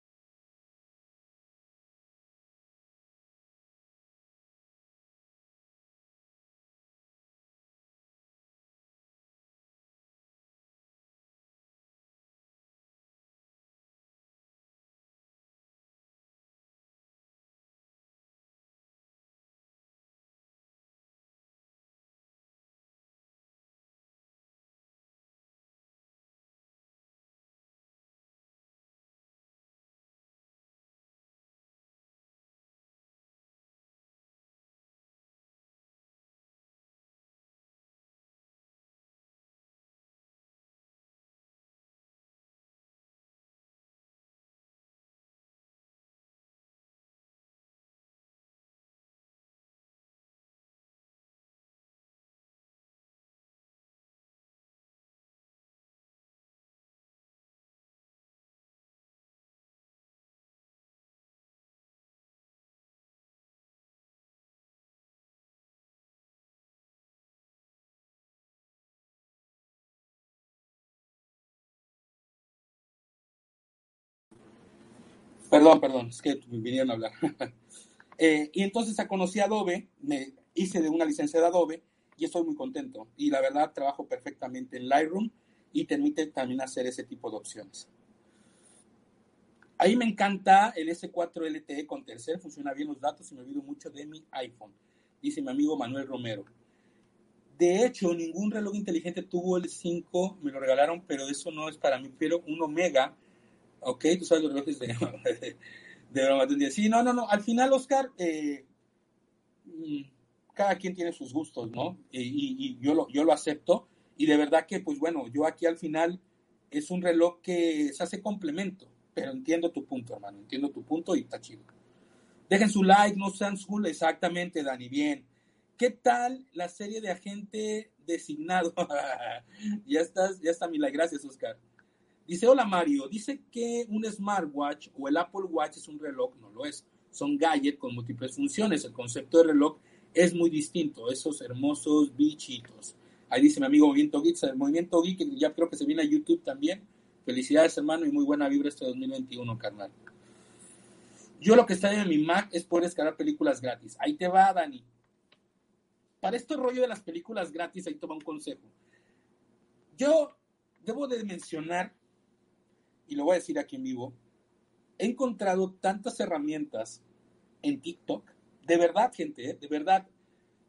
Perdón, perdón, es que vinieron a hablar. eh, y entonces conocí Adobe, me hice de una licencia de Adobe y estoy muy contento. Y la verdad trabajo perfectamente en Lightroom y permite también hacer ese tipo de opciones. Ahí me encanta el S4 LTE con tercer, funciona bien los datos y me olvido mucho de mi iPhone, dice mi amigo Manuel Romero. De hecho, ningún reloj inteligente tuvo el 5, me lo regalaron, pero eso no es para mí, pero un Omega, ok, tú sabes los relojes de, de, Sí, no, no, no, al final, Oscar, eh, mm, cada quien tiene sus gustos, ¿no? Y, yo, lo, yo lo acepto, y de verdad que, pues bueno, yo aquí al final es un reloj que se hace complemento, pero entiendo tu punto, hermano, entiendo tu punto y está chido. Dejen su like, no sean school, exactamente, Dani, bien. ¿Qué tal la serie de agente designado? ya estás, ya está mi like, gracias, Oscar. Dice, hola Mario, dice que un smartwatch o el Apple Watch es un reloj, no lo es. Son gadgets con múltiples funciones. El concepto de reloj es muy distinto, esos hermosos bichitos. Ahí dice mi amigo Movimiento Geek, el Movimiento Geek, ya creo que se viene a YouTube también. Felicidades, hermano, y muy buena vibra este 2021, carnal. Yo lo que está en mi Mac es poder descargar películas gratis. Ahí te va, Dani para este rollo de las películas gratis, ahí toma un consejo. Yo debo de mencionar, y lo voy a decir aquí en vivo, he encontrado tantas herramientas en TikTok, de verdad, gente, ¿eh? de verdad,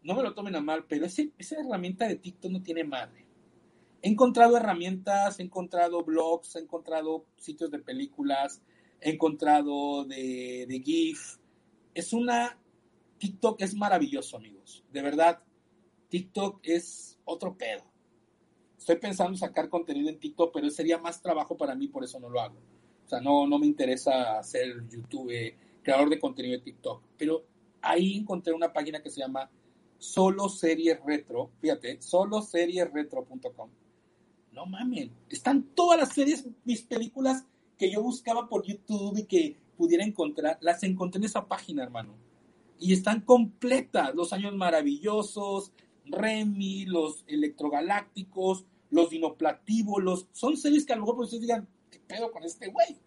no me lo tomen a mal, pero esa herramienta de TikTok no tiene madre. He encontrado herramientas, he encontrado blogs, he encontrado sitios de películas, he encontrado de, de GIF. Es una TikTok es maravilloso, amigos. De verdad, TikTok es otro pedo. Estoy pensando en sacar contenido en TikTok, pero sería más trabajo para mí, por eso no lo hago. O sea, no, no me interesa ser YouTube, creador de contenido de TikTok. Pero ahí encontré una página que se llama Solo Series Retro. Fíjate, soloseries-retro.com. No mamen, están todas las series, mis películas que yo buscaba por YouTube y que pudiera encontrar, las encontré en esa página, hermano y están completas. Los años maravillosos, Remy, los electrogalácticos, los dinoplatívolos. Son series que a lo mejor ustedes digan, ¿qué pedo con este güey?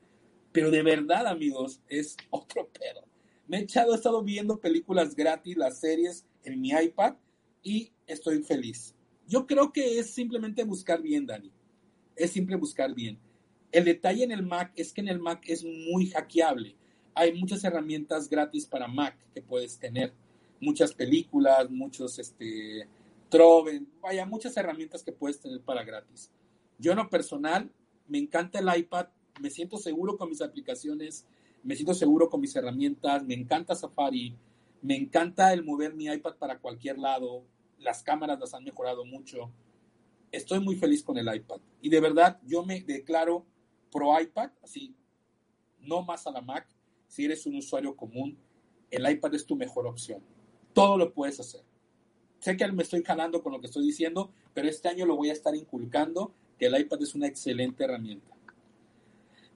Pero de verdad, amigos, es otro pedo. Me he echado, he estado viendo películas gratis, las series en mi iPad y estoy feliz. Yo creo que es simplemente buscar bien, Dani. Es simple buscar bien. El detalle en el Mac es que en el Mac es muy hackeable hay muchas herramientas gratis para Mac que puedes tener. Muchas películas, muchos, este, Trove, vaya, muchas herramientas que puedes tener para gratis. Yo en lo personal, me encanta el iPad, me siento seguro con mis aplicaciones, me siento seguro con mis herramientas, me encanta Safari, me encanta el mover mi iPad para cualquier lado, las cámaras las han mejorado mucho. Estoy muy feliz con el iPad. Y de verdad, yo me declaro pro iPad, así, no más a la Mac si eres un usuario común, el iPad es tu mejor opción. Todo lo puedes hacer. Sé que me estoy jalando con lo que estoy diciendo, pero este año lo voy a estar inculcando, que el iPad es una excelente herramienta.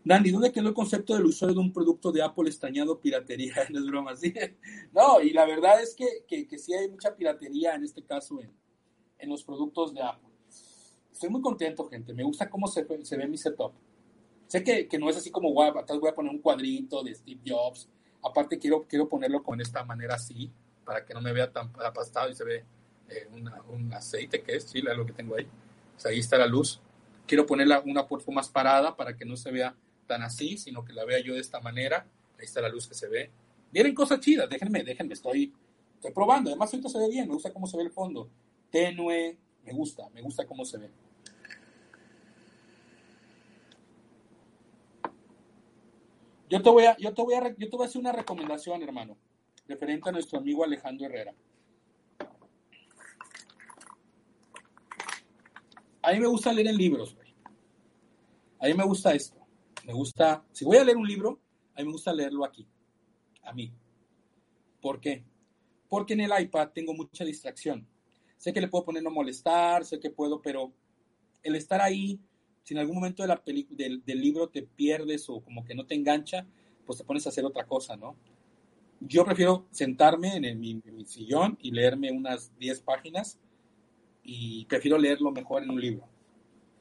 Nani, ¿dónde quedó el concepto del usuario de un producto de Apple extrañado piratería? No es broma, ¿sí? No, y la verdad es que, que, sí hay mucha piratería en este caso en, en, los productos de Apple. Estoy muy contento, gente. Me gusta cómo se, se ve mi setup. Sé que, que no es así como voy a, voy a poner un cuadrito de Steve Jobs. Aparte quiero, quiero ponerlo con esta manera así, para que no me vea tan apastado y se ve eh, un aceite que es, sí, lo que tengo ahí. ahí está la luz. Quiero ponerla una porfo más parada para que no se vea tan así, sino que la vea yo de esta manera. Ahí está la luz que se ve. Vienen cosas chidas, déjenme, déjenme, estoy, estoy probando. Además, ahorita se ve bien, me gusta cómo se ve el fondo. Tenue, me gusta, me gusta cómo se ve. Yo te voy a, yo te voy a, yo te voy a hacer una recomendación, hermano, referente a nuestro amigo Alejandro Herrera. A mí me gusta leer en libros, güey. A mí me gusta esto. Me gusta, si voy a leer un libro, a mí me gusta leerlo aquí. A mí. ¿Por qué? Porque en el iPad tengo mucha distracción. Sé que le puedo poner no molestar, sé que puedo, pero el estar ahí si en algún momento de la del, del, libro te pierdes o como que no te engancha, pues te pones a hacer otra cosa, ¿no? Yo prefiero sentarme en, el, mi, sillón y leerme unas 10 páginas y prefiero leerlo mejor en un libro.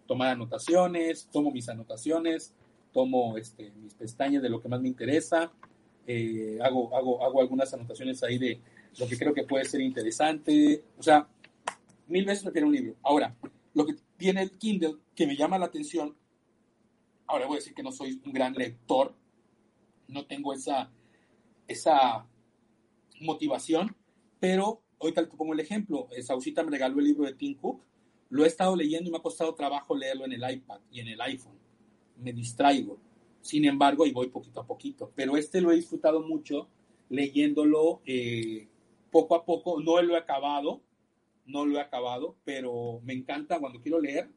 Tomar anotaciones, tomo mis anotaciones, tomo este, mis pestañas de lo que más me interesa, eh, hago, hago, hago algunas anotaciones ahí de lo que creo que puede ser interesante. O sea, mil veces prefiero un libro. Ahora, lo que tiene el Kindle que me llama la atención, ahora voy a decir que no soy un gran lector, no tengo esa, esa motivación, pero ahorita te pongo el ejemplo. Sausita me regaló el libro de Tim Cook, lo he estado leyendo y me ha costado trabajo leerlo en el iPad y en el iPhone. Me distraigo. Sin embargo, ahí voy poquito a poquito. Pero este lo he disfrutado mucho leyéndolo eh, poco a poco. No lo he acabado, no lo he acabado, pero me encanta cuando quiero leer.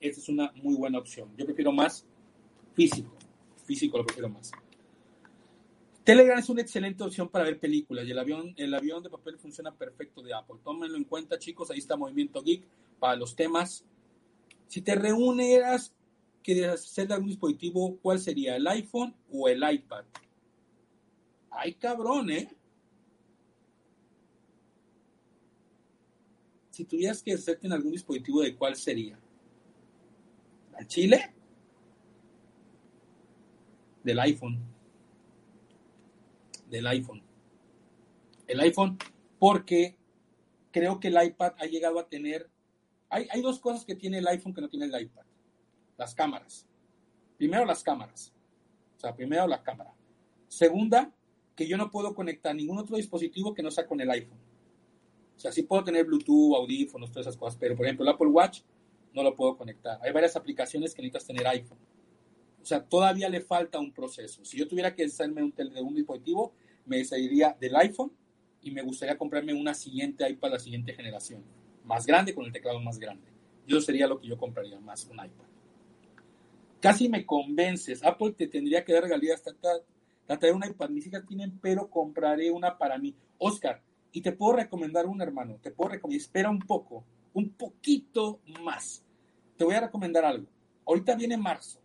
Esta es una muy buena opción. Yo prefiero más físico. Físico lo prefiero más. Telegram es una excelente opción para ver películas y el avión, el avión de papel funciona perfecto de Apple. Tómenlo en cuenta, chicos. Ahí está Movimiento Geek para los temas. Si te reunieras, quieres hacer algún dispositivo, ¿cuál sería? ¿El iPhone o el iPad? Ay, cabrón, ¿eh? Si tuvieras que hacerte en algún dispositivo, ¿de cuál sería? ¿Al Chile? Del iPhone del iPhone. El iPhone, porque creo que el iPad ha llegado a tener... Hay, hay dos cosas que tiene el iPhone que no tiene el iPad. Las cámaras. Primero las cámaras. O sea, primero la cámara. Segunda, que yo no puedo conectar ningún otro dispositivo que no sea con el iPhone. O sea, sí puedo tener Bluetooth, audífonos, todas esas cosas, pero por ejemplo el Apple Watch no lo puedo conectar. Hay varias aplicaciones que necesitas tener iPhone. O sea, todavía le falta un proceso. Si yo tuviera que hacerme un, de un dispositivo, me saliría del iPhone y me gustaría comprarme una siguiente iPad, la siguiente generación. Más grande, con el teclado más grande. Yo sería lo que yo compraría más, un iPad. Casi me convences. Apple te tendría que dar regalías. Tratar un iPad. Mis hijas tienen, pero compraré una para mí. Oscar, y te puedo recomendar un hermano. Te puedo recomendar. Espera un poco, un poquito más. Te voy a recomendar algo. Ahorita viene marzo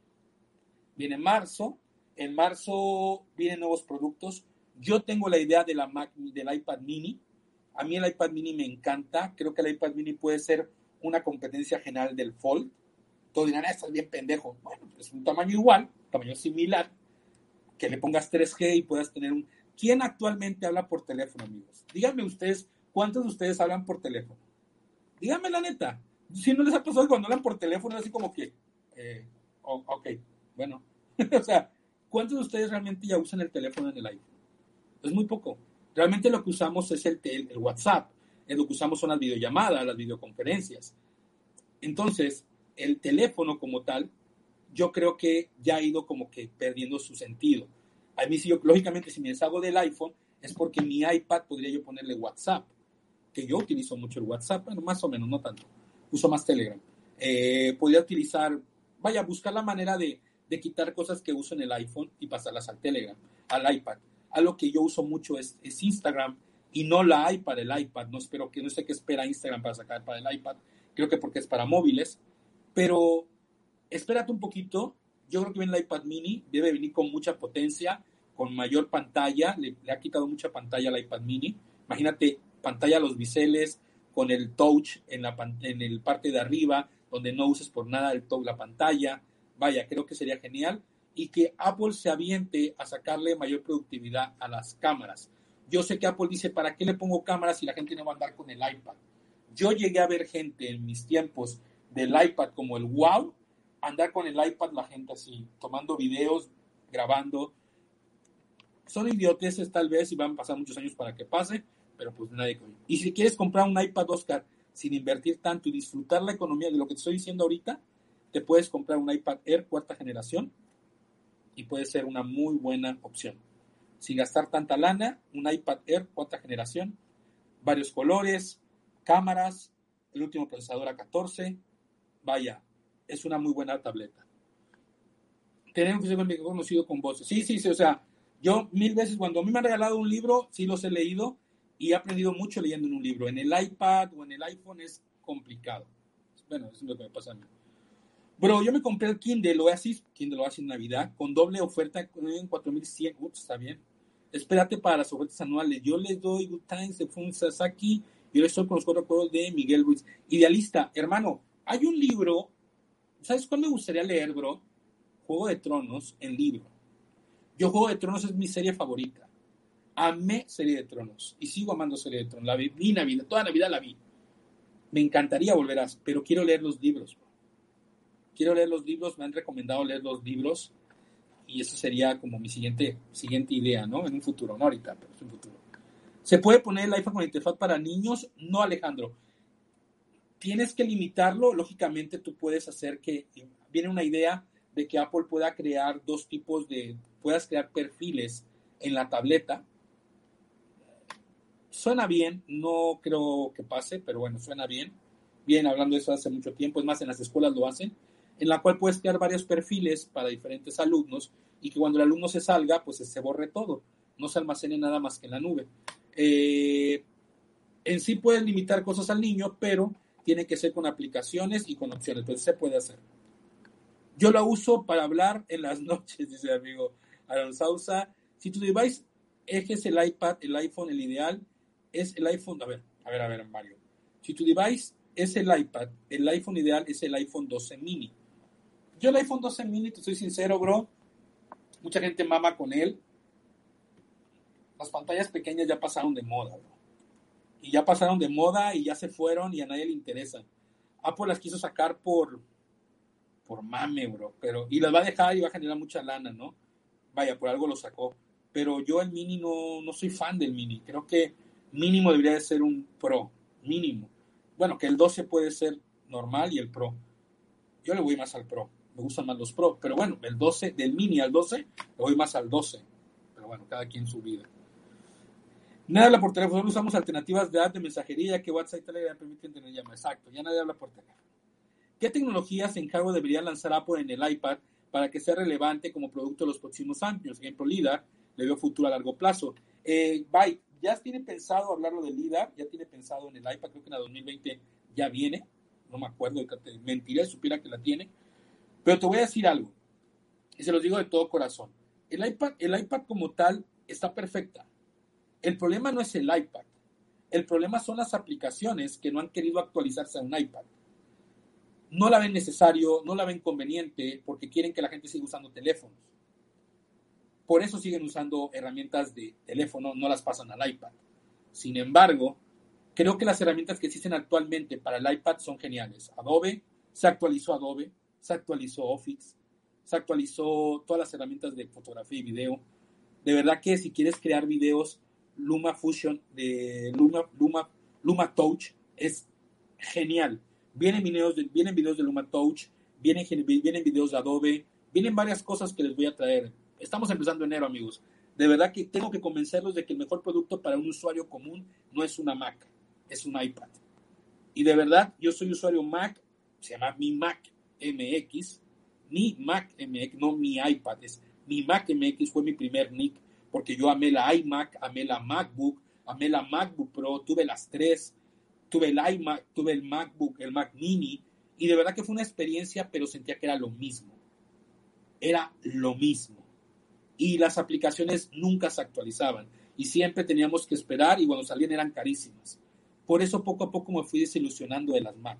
Viene marzo, en marzo vienen nuevos productos. Yo tengo la idea de la Mac, del iPad mini. A mí el iPad mini me encanta. Creo que el iPad mini puede ser una competencia general del Fold. Todos dirán, ah, estás bien pendejo. Bueno, es un tamaño igual, tamaño similar. Que le pongas 3G y puedas tener un... ¿Quién actualmente habla por teléfono, amigos? Díganme ustedes, ¿cuántos de ustedes hablan por teléfono? Díganme la neta. Si no les ha pasado cuando hablan por teléfono, así como que, eh, ok, bueno, o sea, ¿cuántos de ustedes realmente ya usan el teléfono en el iPhone? Es muy poco. Realmente lo que usamos es el, el, WhatsApp, es lo que usamos son las videollamadas, las videoconferencias. Entonces, el teléfono como tal, yo creo que ya ha ido como que perdiendo su sentido. A mí, lógicamente, si me deshago del iPhone, es porque mi iPad podría yo ponerle WhatsApp, que yo utilizo mucho el WhatsApp, bueno, más o menos, no tanto. Uso más Telegram. Eh, podría utilizar, vaya, buscar la manera de, de quitar cosas que uso en el iPhone y pasarlas al Telegram, al iPad. Algo que yo uso mucho es, Instagram y no la iPad, el iPad. No espero que no sé qué espera Instagram para sacar para el iPad. Creo que porque es para móviles. Pero espérate un poquito. Yo creo que viene el iPad mini. Debe venir con mucha potencia, con mayor pantalla. Le, ha quitado mucha pantalla al iPad mini. Imagínate pantalla a los biseles con el touch en la en el parte de arriba, donde no uses por nada el touch, la pantalla vaya, creo que sería genial y que Apple se aviente a sacarle mayor productividad a las cámaras. Yo sé que Apple dice, ¿para qué le pongo cámaras si la gente no va a andar con el iPad? Yo llegué a ver gente en mis tiempos del iPad como el wow, andar con el iPad la gente así, tomando videos, grabando. Son idioteces tal vez y van a pasar muchos años para que pase, pero pues nadie. Y si quieres comprar un iPad Oscar sin invertir tanto y disfrutar la economía de lo que te estoy diciendo ahorita, te puedes comprar un iPad Air cuarta generación y puede ser una muy buena opción. Sin gastar tanta lana, un iPad Air cuarta generación, varios colores, cámaras, el último procesador a 14. Vaya, es una muy buena tableta. Tenemos que ser conocido con voces. Sí, sí, sí, o sea, yo mil veces cuando a mí me han regalado un libro, sí los he leído y he aprendido mucho leyendo en un libro. En el iPad o en el iPhone es complicado. Bueno, eso es lo que me pasa a mí. Bro, yo me compré el Kindle Oasis, Kindle Oasis Navidad, con doble oferta en 4100. Ups, está bien. Espérate para las ofertas anuales. Yo les doy Good Times de Fun Sasaki. Yo estoy con los cuatro juegos de Miguel Ruiz. Idealista, hermano, hay un libro. ¿Sabes cuál me gustaría leer, bro? Juego de Tronos en libro. Yo Juego de Tronos es mi serie favorita. Amé Serie de Tronos y sigo amando Serie de Tronos. La vi, vi Navidad, toda Navidad la vi. Me encantaría volver a, pero quiero leer los libros. Bro quiero leer los libros, me han recomendado leer los libros y eso sería como mi siguiente, siguiente idea, ¿no? En un futuro, no ahorita, pero en un futuro. ¿Se puede poner el iPhone con interfaz para niños? No, Alejandro. Tienes que limitarlo. Lógicamente, tú puedes hacer que. Viene una idea de que Apple pueda crear dos tipos de. Puedas crear perfiles en la tableta. Suena bien, no creo que pase, pero bueno, suena bien. Bien, hablando de eso hace mucho tiempo, es más, en las escuelas lo hacen, en la cual puedes crear varios perfiles para diferentes alumnos y que cuando el alumno se salga, pues se borre todo, no se almacene nada más que en la nube. Eh, en sí puedes limitar cosas al niño, pero tiene que ser con aplicaciones y con opciones, entonces se puede hacer. Yo lo uso para hablar en las noches, dice amigo Aaron Sausa. Si tu device es el iPad, el iPhone, el ideal, es el iPhone, a ver, a ver, a ver, Mario. Si tu device es el iPad, el iPhone ideal es el iPhone 12 mini. Yo el iPhone 12 mini, te soy sincero, bro, mucha gente mama con él. Las pantallas pequeñas ya pasaron de moda, bro. Y ya pasaron de moda y ya se fueron y a nadie le interesa. Apple las quiso sacar por, por mame, bro. Pero, y las va a dejar y va a generar mucha lana, ¿no? Vaya, por algo lo sacó. Pero yo el mini no, no soy fan del mini. Creo que mínimo debería de ser un Pro, mínimo. Bueno, que el 12 puede ser normal y el Pro. Yo le voy más al Pro, me gustan más los Pro, pero bueno, el 12, del mini al 12, le voy más al 12. Pero bueno, cada quien su vida. Nadie habla por teléfono, usamos alternativas de app de mensajería que WhatsApp y Telegram permiten tener llamadas. Exacto, ya nadie habla por teléfono. ¿Qué tecnologías en hardware debería lanzar Apple en el iPad para que sea relevante como producto de los próximos años? Ejemplo, LIDAR, le veo futuro a largo plazo. Eh, Byte, ya tiene pensado hablarlo del LIDAR, ya tiene pensado en el iPad, creo que en la 2020 ya viene, no me acuerdo, mentiría si supiera que la tiene, pero te voy a decir algo, y se los digo de todo corazón, el iPad, el iPad como tal está perfecta, el problema no es el iPad, el problema son las aplicaciones que no han querido actualizarse a un iPad. No la ven necesario, no la ven conveniente, porque quieren que la gente siga usando teléfonos. Por eso siguen usando herramientas de teléfono, no las pasan al iPad. Sin embargo, creo que las herramientas que existen actualmente para el iPad son geniales. Adobe, se actualizó Adobe, se actualizó Office, se actualizó todas las herramientas de fotografía y video. De verdad que si quieres crear videos, Luma Fusion de Luma, Luma, Luma Touch es genial. Vienen videos de, vienen videos de Luma Touch, vienen, vienen videos de Adobe, vienen varias cosas que les voy a traer. Estamos empezando enero, amigos. De verdad que tengo que convencerlos de que el mejor producto para un usuario común no es una Mac, es un iPad. Y de verdad, yo soy usuario Mac, se llama mi Mac Mi Mac MX, no mi iPad, es mi Mac MX fue mi primer nick, porque yo amé la iMac, amé la MacBook, amé la MacBook Pro, tuve las tres, tuve el iMac, tuve el MacBook, el Mac Mini, y de verdad que fue una experiencia, pero sentía que era lo mismo. Era lo mismo y las aplicaciones nunca se actualizaban y siempre teníamos que esperar y cuando salían eran carísimas. Por eso poco a poco me fui desilusionando de las Mac.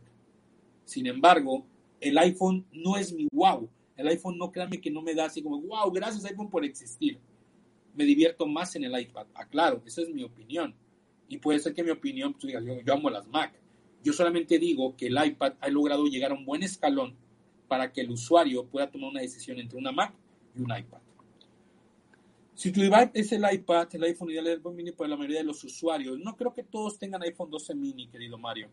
Sin embargo, el iPhone no es mi wow. El iPhone no créanme que no me da así como wow, gracias iPhone por existir. Me divierto más en el iPad. Aclaro, ah, esa es mi opinión. Y puede ser que mi opinión, pues, yo, yo amo las Mac. Yo solamente digo que el iPad ha logrado llegar a un buen escalón para que el usuario pueda tomar una decisión entre una Mac y un iPad. Si tu device es el iPad, el iPhone ideal el iPhone mini para la mayoría de los usuarios, no creo que todos tengan iPhone 12 mini, querido Mario.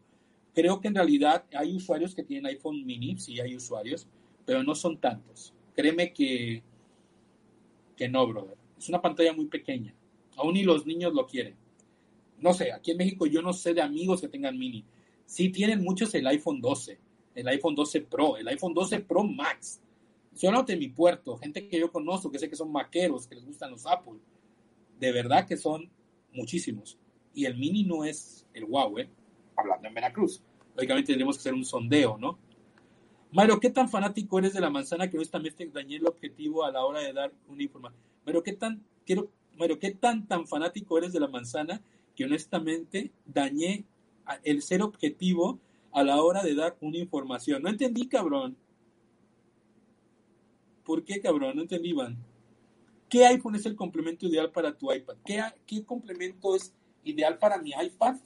Creo que en realidad hay usuarios que tienen iPhone mini, sí hay usuarios, pero no son tantos. Créeme que, que no, brother. Es una pantalla muy pequeña. Aún ni los niños lo quieren. No sé, aquí en México yo no sé de amigos que tengan mini. Sí tienen muchos el iPhone 12, el iPhone 12 Pro, el iPhone 12 Pro Max Solo de mi puerto, gente que yo conozco, que sé que son maqueros, que les gustan los Apple. De verdad que son muchísimos. Y el mini no es el wow, ¿eh? Hablando en Veracruz. Lógicamente tenemos que hacer un sondeo, ¿no? Mario, ¿qué tan fanático eres de la manzana que honestamente dañé el objetivo a la hora de dar una información? Mario, ¿qué tan, quiero, Mario, ¿qué tan, tan fanático eres de la manzana que honestamente dañé el ser objetivo a la hora de dar una información? No entendí, cabrón. ¿Por qué, cabrón? No entendí, Iván. ¿Qué iPhone es el complemento ideal para tu iPad? ¿Qué, ¿Qué, complemento es ideal para mi iPad?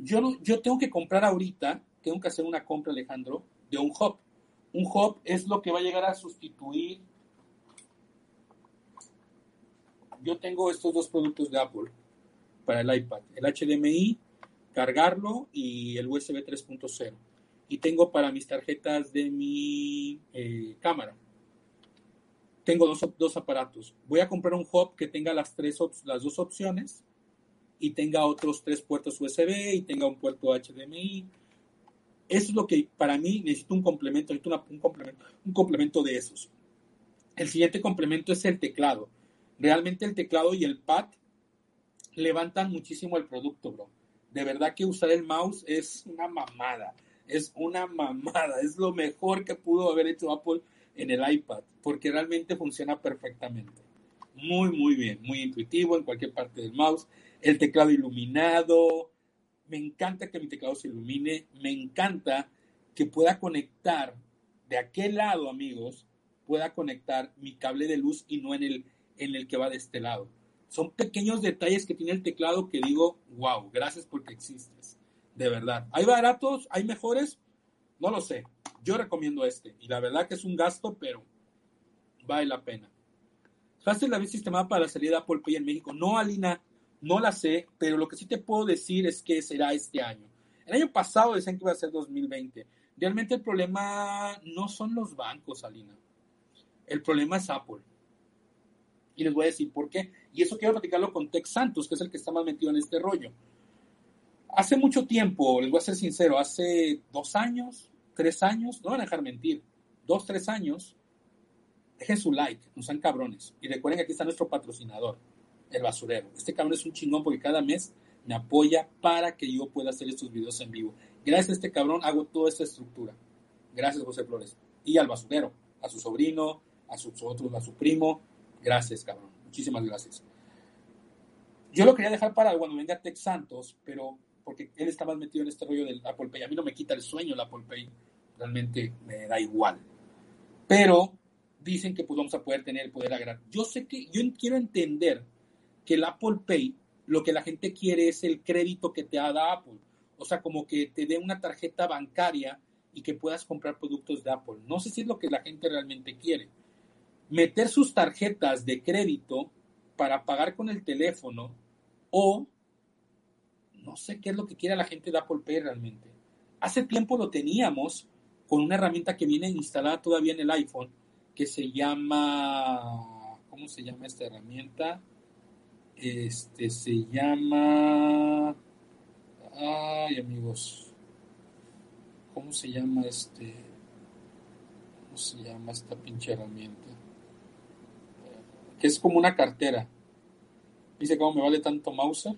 Yo, yo tengo que comprar ahorita, tengo que hacer una compra, Alejandro, de un hub. Un hub es lo que va a llegar a sustituir. Yo tengo estos dos productos de Apple para el iPad, el HDMI, cargarlo y el USB 3.0. Y tengo para mis tarjetas de mi eh, cámara. Tengo dos, dos, aparatos. Voy a comprar un hub que tenga las, tres, las dos opciones y tenga otros tres puertos USB y tenga un puerto HDMI. Eso es lo que para mí necesito un complemento, necesito un, complemento, un complemento de esos. El siguiente complemento es el teclado. Realmente el teclado y el pad levantan muchísimo el producto, bro. De verdad que usar el mouse es una mamada. Es una mamada. Es lo mejor que pudo haber hecho Apple en el iPad, porque realmente funciona perfectamente. Muy, muy bien, muy intuitivo en cualquier parte del mouse. El teclado iluminado. Me encanta que mi teclado se ilumine. Me encanta que pueda conectar de aquel lado, amigos, pueda conectar mi cable de luz y no en el, en el que va de este lado. Son pequeños detalles que tiene el teclado que digo, wow, gracias porque existes. De verdad. ¿Hay baratos? ¿Hay mejores? No lo sé. Yo recomiendo este. Y la verdad que es un gasto, pero vale la pena. ¿Hace la vez sistema para la salida de Apple Pay en México? No, Alina, no la sé, pero lo que sí te puedo decir es que será este año. El año pasado decían que iba a ser 2020. Realmente el problema no son los bancos, Alina. El problema es Apple. Y les voy a decir por qué. Y eso quiero platicarlo con Tex Santos, que es el que está más metido en este rollo. Hace mucho tiempo, les voy a ser sincero, hace dos años, tres años, no van a dejar mentir, dos, tres años, dejen su like, no sean cabrones. Y recuerden que aquí está nuestro patrocinador, el basurero. Este cabrón es un chingón porque cada mes me apoya para que yo pueda hacer estos videos en vivo. Gracias a este cabrón hago toda esta estructura. Gracias, José Flores. Y al basurero, a su sobrino, a sus otros, a su primo. Gracias, cabrón. Muchísimas gracias. Yo lo quería dejar para cuando venga Tex Santos, pero porque él está más metido en este rollo del Apple Pay. A mí no me quita el sueño el Apple Pay. Realmente me da igual. Pero dicen que pues vamos a poder tener el poder agregar. Yo sé que, yo quiero entender que el Apple Pay, lo que la gente quiere es el crédito que te da Apple. O sea, como que te dé una tarjeta bancaria y que puedas comprar productos de Apple. No sé si es lo que la gente realmente quiere meter sus tarjetas de crédito para pagar con el teléfono o no sé qué es lo que quiere la gente de Apple Pay realmente. Hace tiempo lo teníamos con una herramienta que viene instalada todavía en el iPhone que se llama ¿cómo se llama esta herramienta? Este se llama ay amigos ¿cómo se llama este ¿cómo se llama esta pinche herramienta? que es como una cartera. Dice, ¿cómo me vale tanto Mauser?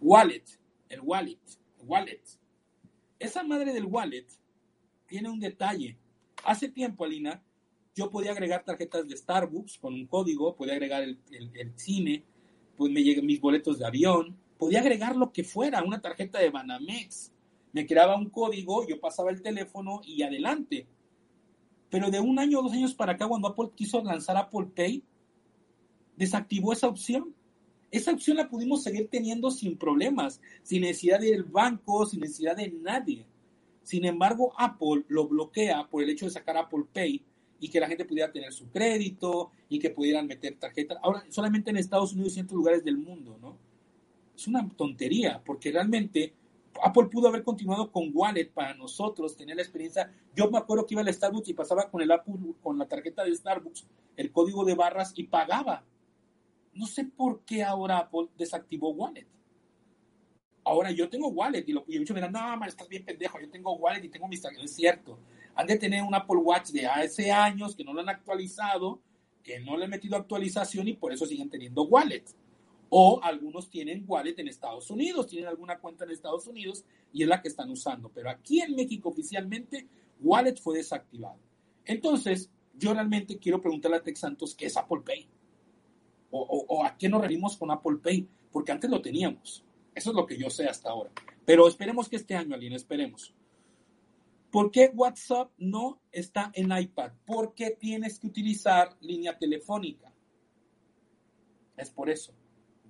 Wallet, el wallet, wallet. Esa madre del wallet tiene un detalle. Hace tiempo, Alina, yo podía agregar tarjetas de Starbucks con un código, podía agregar el, cine, pues me llegan mis boletos de avión, podía agregar lo que fuera, una tarjeta de Banamex. Me creaba un código, yo pasaba el teléfono y adelante. Pero de un año o dos años para acá, cuando Apple quiso lanzar Apple Pay, desactivó esa opción. Esa opción la pudimos seguir teniendo sin problemas, sin necesidad del banco, sin necesidad de nadie. Sin embargo, Apple lo bloquea por el hecho de sacar Apple Pay y que la gente pudiera tener su crédito y que pudieran meter tarjetas. Ahora, solamente en Estados Unidos y en otros lugares del mundo, ¿no? Es una tontería, porque realmente Apple pudo haber continuado con Wallet para nosotros, tener la experiencia. Yo me acuerdo que iba al Starbucks y pasaba con el Apple, con la tarjeta de Starbucks, el código de barras y pagaba. No sé por qué ahora Apple desactivó Wallet. Ahora yo tengo Wallet y, lo, y muchos me dirán, no, man, estás bien pendejo, yo tengo Wallet y tengo mis tarjetas. Es cierto. Han de tener un Apple Watch de hace años que no lo han actualizado, que no le han metido actualización y por eso siguen teniendo Wallet. O algunos tienen wallet en Estados Unidos, tienen alguna cuenta en Estados Unidos y es la que están usando. Pero aquí en México oficialmente, wallet fue desactivado. Entonces, yo realmente quiero preguntarle a Tex Santos qué es Apple Pay. O, a qué nos referimos con Apple Pay, porque antes lo teníamos. Eso es lo que yo sé hasta ahora. Pero esperemos que este año, Aline, esperemos. ¿Por qué WhatsApp no está en iPad? Porque tienes que utilizar línea telefónica. Es por eso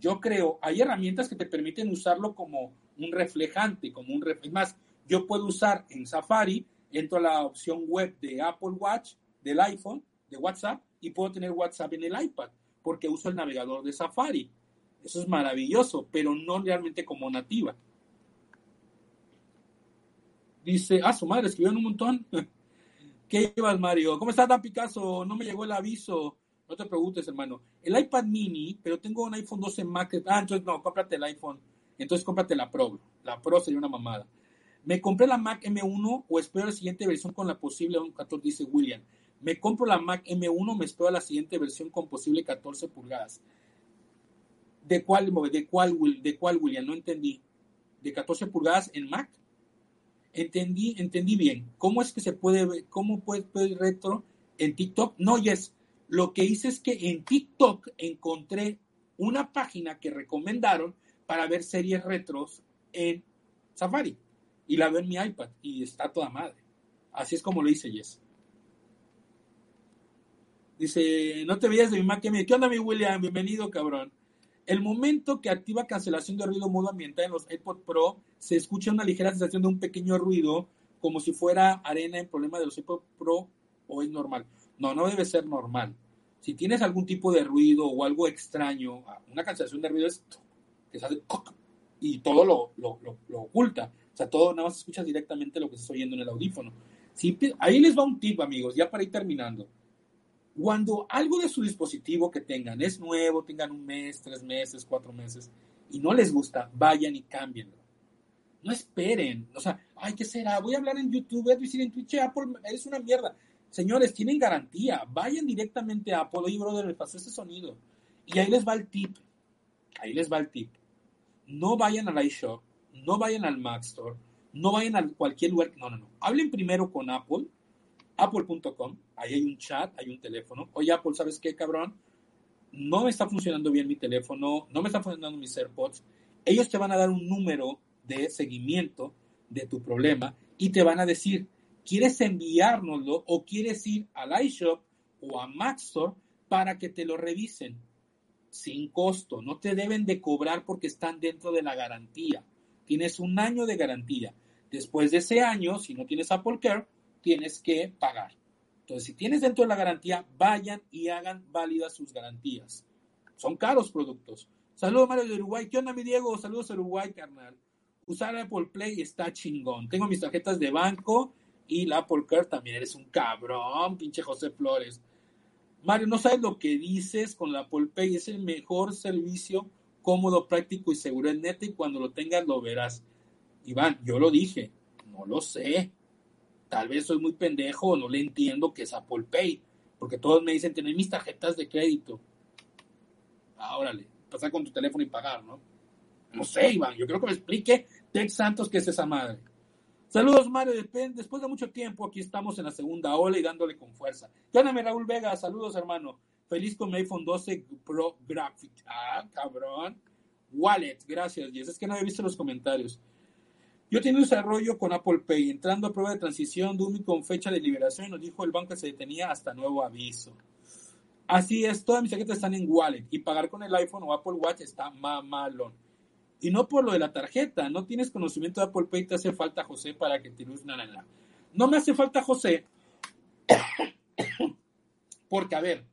yo creo, hay herramientas que te permiten usarlo como un reflejante, como un más, yo puedo usar en Safari entro a la opción web de Apple Watch, del iPhone, de WhatsApp, y puedo tener WhatsApp en el iPad, porque uso el navegador de Safari. Eso es maravilloso, pero no realmente como nativa. Dice, ah, su madre, escribió un montón. ¿Qué llevas, Mario? ¿Cómo estás, Dan Picasso? No me llegó el aviso. No te preguntes, hermano. El iPad mini, pero tengo un iPhone 12 Max. Ah, entonces no, cómprate el iPhone. Entonces cómprate la Pro. La Pro sería una mamada. Me compré la Mac M1 o espero la siguiente versión con la posible 14, dice William. Me compro la Mac M1, me espero la siguiente versión con posible 14 pulgadas. ¿De cuál, de cuál, de cuál William? No entendí. ¿De 14 pulgadas en Mac? Entendí, entendí bien. ¿Cómo es que se puede ver, cómo puede ver retro en TikTok? No, yes. Lo que hice es que en TikTok encontré una página que recomendaron para ver series retros en Safari. Y la veo en mi iPad y está toda madre. Así es como lo hice, Yes. Dice, no te veías de mi Mac ¿Qué onda, mi William? Bienvenido, cabrón. El momento que activa cancelación de ruido modo ambiental en los AirPods Pro, se escucha una ligera sensación de un pequeño ruido, como si fuera arena en problema de los AirPods Pro, o es normal. No, no debe ser normal. Si tienes algún tipo de ruido o algo extraño, ah, una cancelación de ruido es que sale y todo lo, lo, lo, oculta. O sea, todo nada más escuchas directamente lo que estás oyendo en el audífono. Si, ahí les va un tip, amigos, ya para ir terminando. Cuando algo de su dispositivo que tengan es nuevo, tengan un mes, tres meses, cuatro meses, y no les gusta, vayan y cámbienlo. No esperen. O sea, ay, ¿qué será? Voy a hablar en YouTube, voy a decir en Twitch, Apple es una mierda. Señores, tienen garantía. Vayan directamente a Apple. Oye, brother, me pasó este sonido. Y ahí les va el tip. Ahí les va el tip. No vayan al iShop, no vayan al Mac Store, no vayan a cualquier lugar. No, no, no. Hablen primero con Apple apple.com, ahí hay un chat, hay un teléfono. Oye, Apple, ¿sabes qué, cabrón? No me está funcionando bien mi teléfono, no me están funcionando mis AirPods. Ellos te van a dar un número de seguimiento de tu problema y te van a decir, ¿quieres enviárnoslo o quieres ir al iShop o a Maxstore para que te lo revisen? Sin costo, no te deben de cobrar porque están dentro de la garantía. Tienes un año de garantía. Después de ese año, si no tienes Apple Care, tienes que pagar. Entonces, si tienes dentro de la garantía, vayan y hagan válidas sus garantías. Son caros productos. Saludos, Mario de Uruguay. ¿Qué onda, mi Diego? Saludos Uruguay, carnal. Usar Apple Play está chingón. Tengo mis tarjetas de banco y la Apple Care también. Eres un cabrón, pinche José Flores. Mario, no sabes lo que dices con la Apple Pay. Es el mejor servicio cómodo, práctico y seguro en neta y cuando lo tengas lo verás. Iván, yo lo dije, no lo sé tal vez soy muy pendejo o no le entiendo que es Apple Pay, porque todos me dicen tener mis tarjetas de crédito. Ah, órale, pasar con tu teléfono y pagar, ¿no? No sé, Iván, yo creo que me explique Tex Santos qué es esa madre. Saludos, Mario. Después de mucho tiempo, aquí estamos en la segunda ola y dándole con fuerza. Llámame, Raúl Vega. Saludos, hermano. Feliz con mi iPhone 12 Pro Graphic. Ah, cabrón. Wallet, gracias, Jess. Es que no he visto los comentarios. Yo tenía un desarrollo con Apple Pay, entrando a prueba de transición de con fecha de liberación, nos dijo el banco que se detenía hasta nuevo aviso. Así es, todas mis tarjetas están en wallet y pagar con el iPhone o Apple Watch está mamalón. Y no por lo de la tarjeta, no tienes conocimiento de Apple Pay, te hace falta José para que te luz nada. No me hace falta José, porque a ver,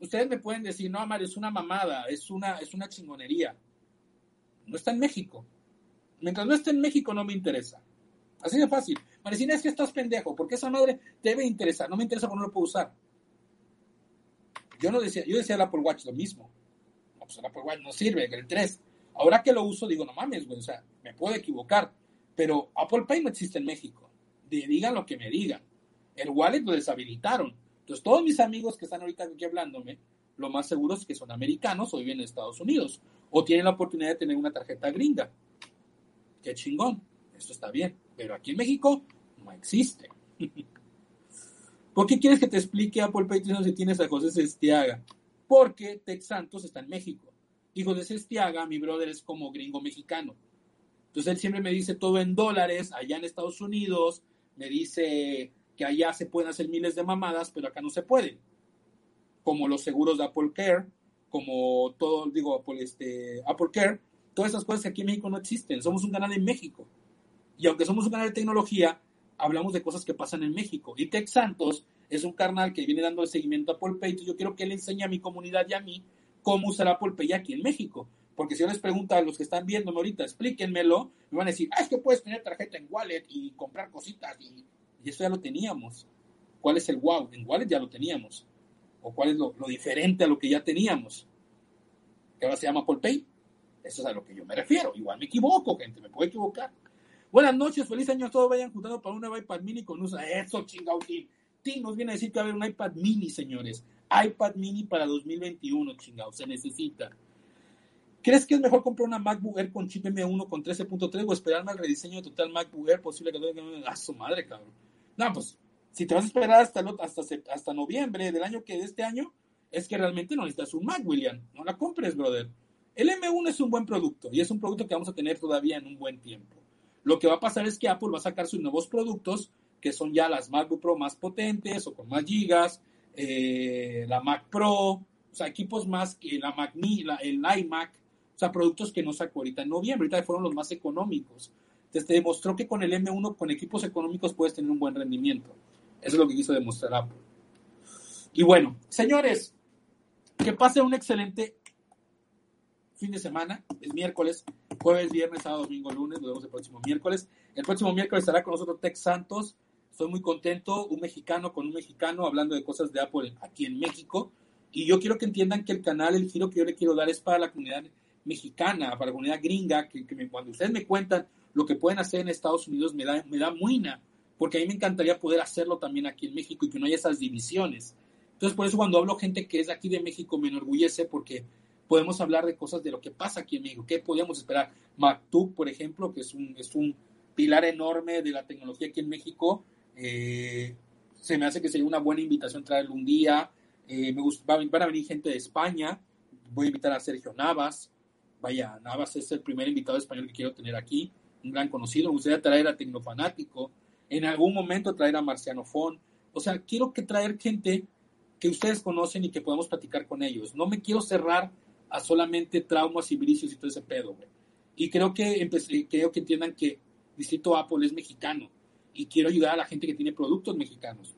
ustedes me pueden decir, no, Amar, es una mamada, es una, es una chingonería. No está en México. Mientras no esté en México no me interesa. Así de fácil. Marecina, es que estás pendejo, porque esa madre debe interesar. No me interesa porque no lo puedo usar. Yo no decía, yo decía el Apple Watch lo mismo. No, pues el Apple Watch no sirve, el 3. Ahora que lo uso, digo, no mames, güey, o sea, me puedo equivocar. Pero Apple Pay no existe en México. digan lo que me digan. El wallet lo deshabilitaron. Entonces, todos mis amigos que están ahorita aquí hablándome, lo más seguro es que son americanos o viven en Estados Unidos. O tienen la oportunidad de tener una tarjeta gringa qué chingón, esto está bien, pero aquí en México no existe. ¿Por qué quieres que te explique Apple Pay si tienes a José Sestiaga? Porque Tex Santos está en México. Y José Sestiaga, mi brother, es como gringo mexicano. Entonces él siempre me dice todo en dólares, allá en Estados Unidos, me dice que allá se pueden hacer miles de mamadas, pero acá no se pueden. Como los seguros de Apple Care, como todo, digo, Apple, este, Apple Care, todas esas cosas que aquí en México no existen. Somos un canal en México. Y aunque somos un canal de tecnología, hablamos de cosas que pasan en México. Y Tex Santos es un carnal que viene dando el seguimiento a Apple Pay. Yo quiero que él enseñe a mi comunidad y a mí cómo usar Apple Pay aquí en México. Porque si yo les pregunto a los que están viéndome ahorita, explíquenmelo, me van a decir, ah, es que puedes tener tarjeta en Wallet y comprar cositas. Y, eso ya lo teníamos. ¿Cuál es el wow? En Wallet ya lo teníamos. ¿O cuál es lo, lo diferente a lo que ya teníamos? Que ahora se llama Apple Pay. Eso es a lo que yo me refiero. Igual me equivoco, gente, me puedo equivocar. Buenas noches, feliz año a todos. Vayan juntando para un iPad mini con usa. Eso, chingado, Tim. nos viene a decir que va a haber un iPad mini, señores. iPad mini para 2021, chingado. Se necesita. ¿Crees que es mejor comprar una MacBook Air con chip M1 con 13.3 o esperarme al rediseño de total MacBook Air posible que a ah, su madre, cabrón? No, pues, si te vas a esperar hasta, hasta, hasta noviembre del año que de este año, es que realmente no necesitas un Mac, William. No la compres, brother. El M1 es un buen producto y es un producto que vamos a tener todavía en un buen tiempo. Lo que va a pasar es que Apple va a sacar sus nuevos productos, que son ya las MacBook Pro más potentes o con más gigas, eh, la Mac Pro, o sea, equipos más que la Mac la, el iMac, o sea, productos que no sacó ahorita en noviembre, ahorita fueron los más económicos. Entonces te demostró que con el M1, con equipos económicos, puedes tener un buen rendimiento. Eso es lo que quiso demostrar Apple. Y bueno, señores, que pase un excelente fin de semana, es miércoles, jueves, viernes, sábado, domingo, lunes, nos vemos el próximo miércoles. El próximo miércoles estará con nosotros Tex Santos, estoy muy contento, un mexicano con un mexicano hablando de cosas de Apple aquí en México. Y yo quiero que entiendan que el canal, el giro que yo le quiero dar es para la comunidad mexicana, para la comunidad gringa, que, cuando ustedes me cuentan lo que pueden hacer en Estados Unidos, me da, me da muina, porque a mí me encantaría poder hacerlo también aquí en México y que no haya esas divisiones. Entonces, por eso cuando hablo gente que es de aquí de México, me enorgullece porque podemos hablar de cosas de lo que pasa aquí en México. ¿Qué podríamos esperar? Maktub, por ejemplo, que es un, es un pilar enorme de la tecnología aquí en México. Eh, se me hace que sería una buena invitación traerlo un día. Eh, me gusta, van a venir gente de España. Voy a invitar a Sergio Navas. Vaya, Navas es el primer invitado español que quiero tener aquí. Un gran conocido. Me gustaría traer a Tecnofanático. En algún momento traer a Marciano Fon. O sea, quiero que traer gente que ustedes conocen y que podamos platicar con ellos. No me quiero cerrar a solamente traumas y vicios y todo ese pedo, güey. Y creo que, empecé, creo que entiendan que Distrito Apple es mexicano y quiero ayudar a la gente que tiene productos mexicanos.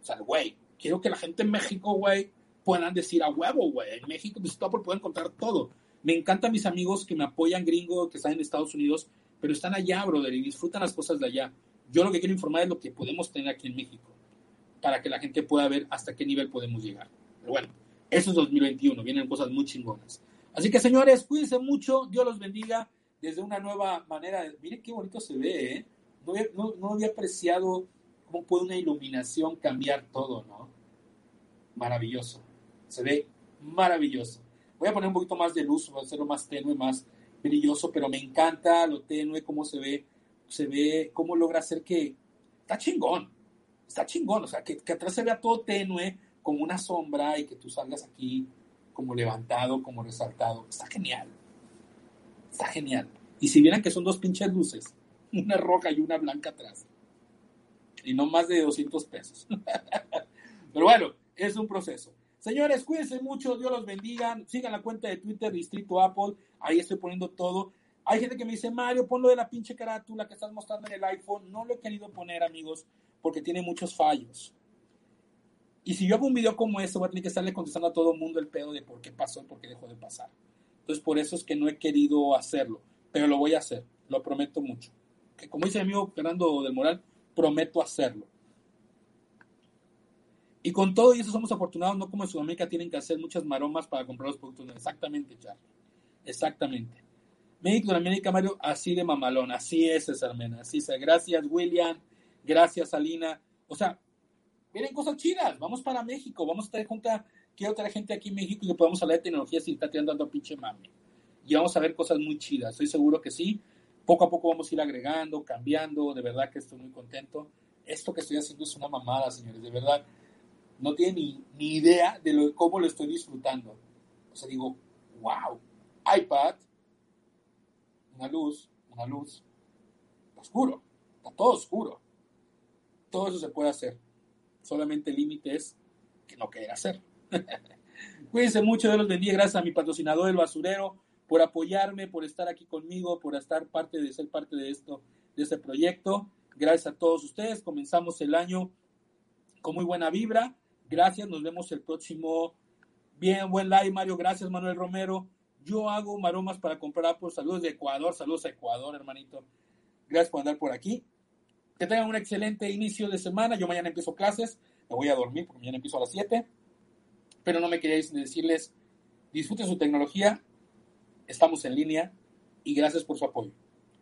O sea, güey, quiero que la gente en México, güey, puedan decir a huevo, güey. En México, Distrito Apple puede encontrar todo. Me encantan mis amigos que me apoyan gringo, que están en Estados Unidos, pero están allá, brother, y disfrutan las cosas de allá. Yo lo que quiero informar es lo que podemos tener aquí en México, para que la gente pueda ver hasta qué nivel podemos llegar. Pero bueno, eso es 2021, vienen cosas muy chingonas. Así que señores, cuídense mucho, Dios los bendiga desde una nueva manera. Miren qué bonito se ve, ¿eh? No, había apreciado cómo puede una iluminación cambiar todo, ¿no? Maravilloso. Se ve maravilloso. Voy a poner un poquito más de luz, voy a hacerlo más tenue, más brilloso, pero me encanta lo tenue, cómo se ve, se ve, cómo logra hacer que... Está chingón, está chingón, o sea, que atrás se vea todo tenue, como una sombra y que tú salgas aquí como levantado, como resaltado. Está genial. Está genial. Y si vieran que son dos pinches luces, una roja y una blanca atrás. Y no más de 200 pesos. Pero bueno, es un proceso. Señores, cuídense mucho, Dios los bendiga. Sigan la cuenta de Twitter, Distrito Apple. Ahí estoy poniendo todo. Hay gente que me dice, Mario, ponlo de la pinche carátula que estás mostrando en el iPhone. No lo he querido poner, amigos, porque tiene muchos fallos. Y si yo hago un video como este, voy a tener que estarle contestando a todo el mundo el pedo de por qué pasó y por qué dejó de pasar. Entonces, por eso es que no he querido hacerlo, pero lo voy a hacer, lo prometo mucho. Que como dice mi amigo Fernando del Moral, prometo hacerlo. Y con todo y eso somos afortunados, no como en Sudamérica tienen que hacer muchas maromas para comprar los productos. Exactamente, Charlie. Exactamente. México, América, Mario, así de mamalón. Así es, César Mena. Así es. Gracias, William. Gracias, Alina. O sea, Miren cosas chidas, vamos para México, vamos a estar junta, quiero traer gente aquí en México y que podamos hablar de tecnología sin estar tirando a pinche mami. Y vamos a ver cosas muy chidas, estoy seguro que sí. Poco a poco vamos a ir agregando, cambiando, de verdad que estoy muy contento. Esto que estoy haciendo es una mamada, señores, de verdad. No tienen ni, ni idea de cómo lo estoy disfrutando. O sea, digo, wow, iPad, una luz, una luz, oscuro, está todo oscuro. Todo eso se puede hacer solamente el límite es que no querer hacer. Cuídense mucho, de los bendiga. Gracias a mi patrocinador, el basurero, por apoyarme, por estar aquí conmigo, por estar parte de ser parte de esto, de este proyecto. Gracias a todos ustedes. Comenzamos el año con muy buena vibra. Gracias. Nos vemos el próximo. Bien, buen live, Mario. Gracias, Manuel Romero. Yo hago maromas para comprar por Saludos de Ecuador. Saludos a Ecuador, hermanito. Gracias por andar por aquí. Que tengan un excelente inicio de semana. Yo mañana empiezo clases. Me voy a dormir porque mañana empiezo a las 7. Pero no me quería decirles, disfruten su tecnología. Estamos en línea y gracias por su apoyo.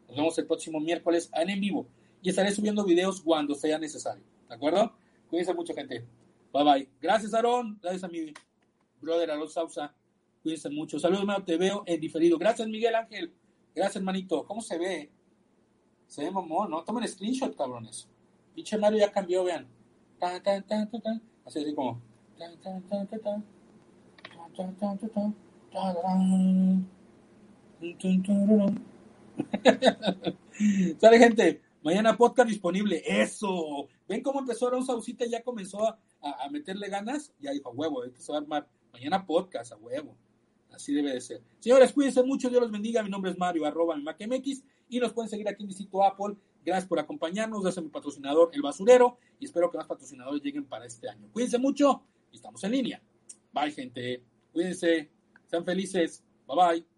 Nos vemos el próximo miércoles en vivo y estaré subiendo videos cuando sea necesario. ¿De acuerdo? Cuídense mucho, gente. Bye bye. Gracias, Aarón. Gracias a mi brother Aarón Sausa. Cuídense mucho. Saludos, hermano. Te veo en diferido. Gracias, Miguel Ángel. Gracias, hermanito. ¿Cómo se ve? Se ve mamón, ¿no? Tomen screenshot, cabrones. Pinche Mario ya cambió, vean. Así, así como. Sale gente, mañana podcast disponible. Eso. ¿Ven cómo empezó Aaron Sausita? Ya comenzó a, a, meterle ganas. Ya dijo, a huevo, se va a armar. Mañana podcast, a huevo. Así debe de ser. Señores, cuídense mucho. Dios los bendiga. Mi nombre es Mario, arroba mi MacMX. Y nos pueden seguir aquí en Visito Apple. Gracias por acompañarnos. Gracias a mi patrocinador, El Basurero. Y espero que más patrocinadores lleguen para este año. Cuídense mucho y estamos en línea. Bye, gente. Cuídense. Sean felices. Bye bye.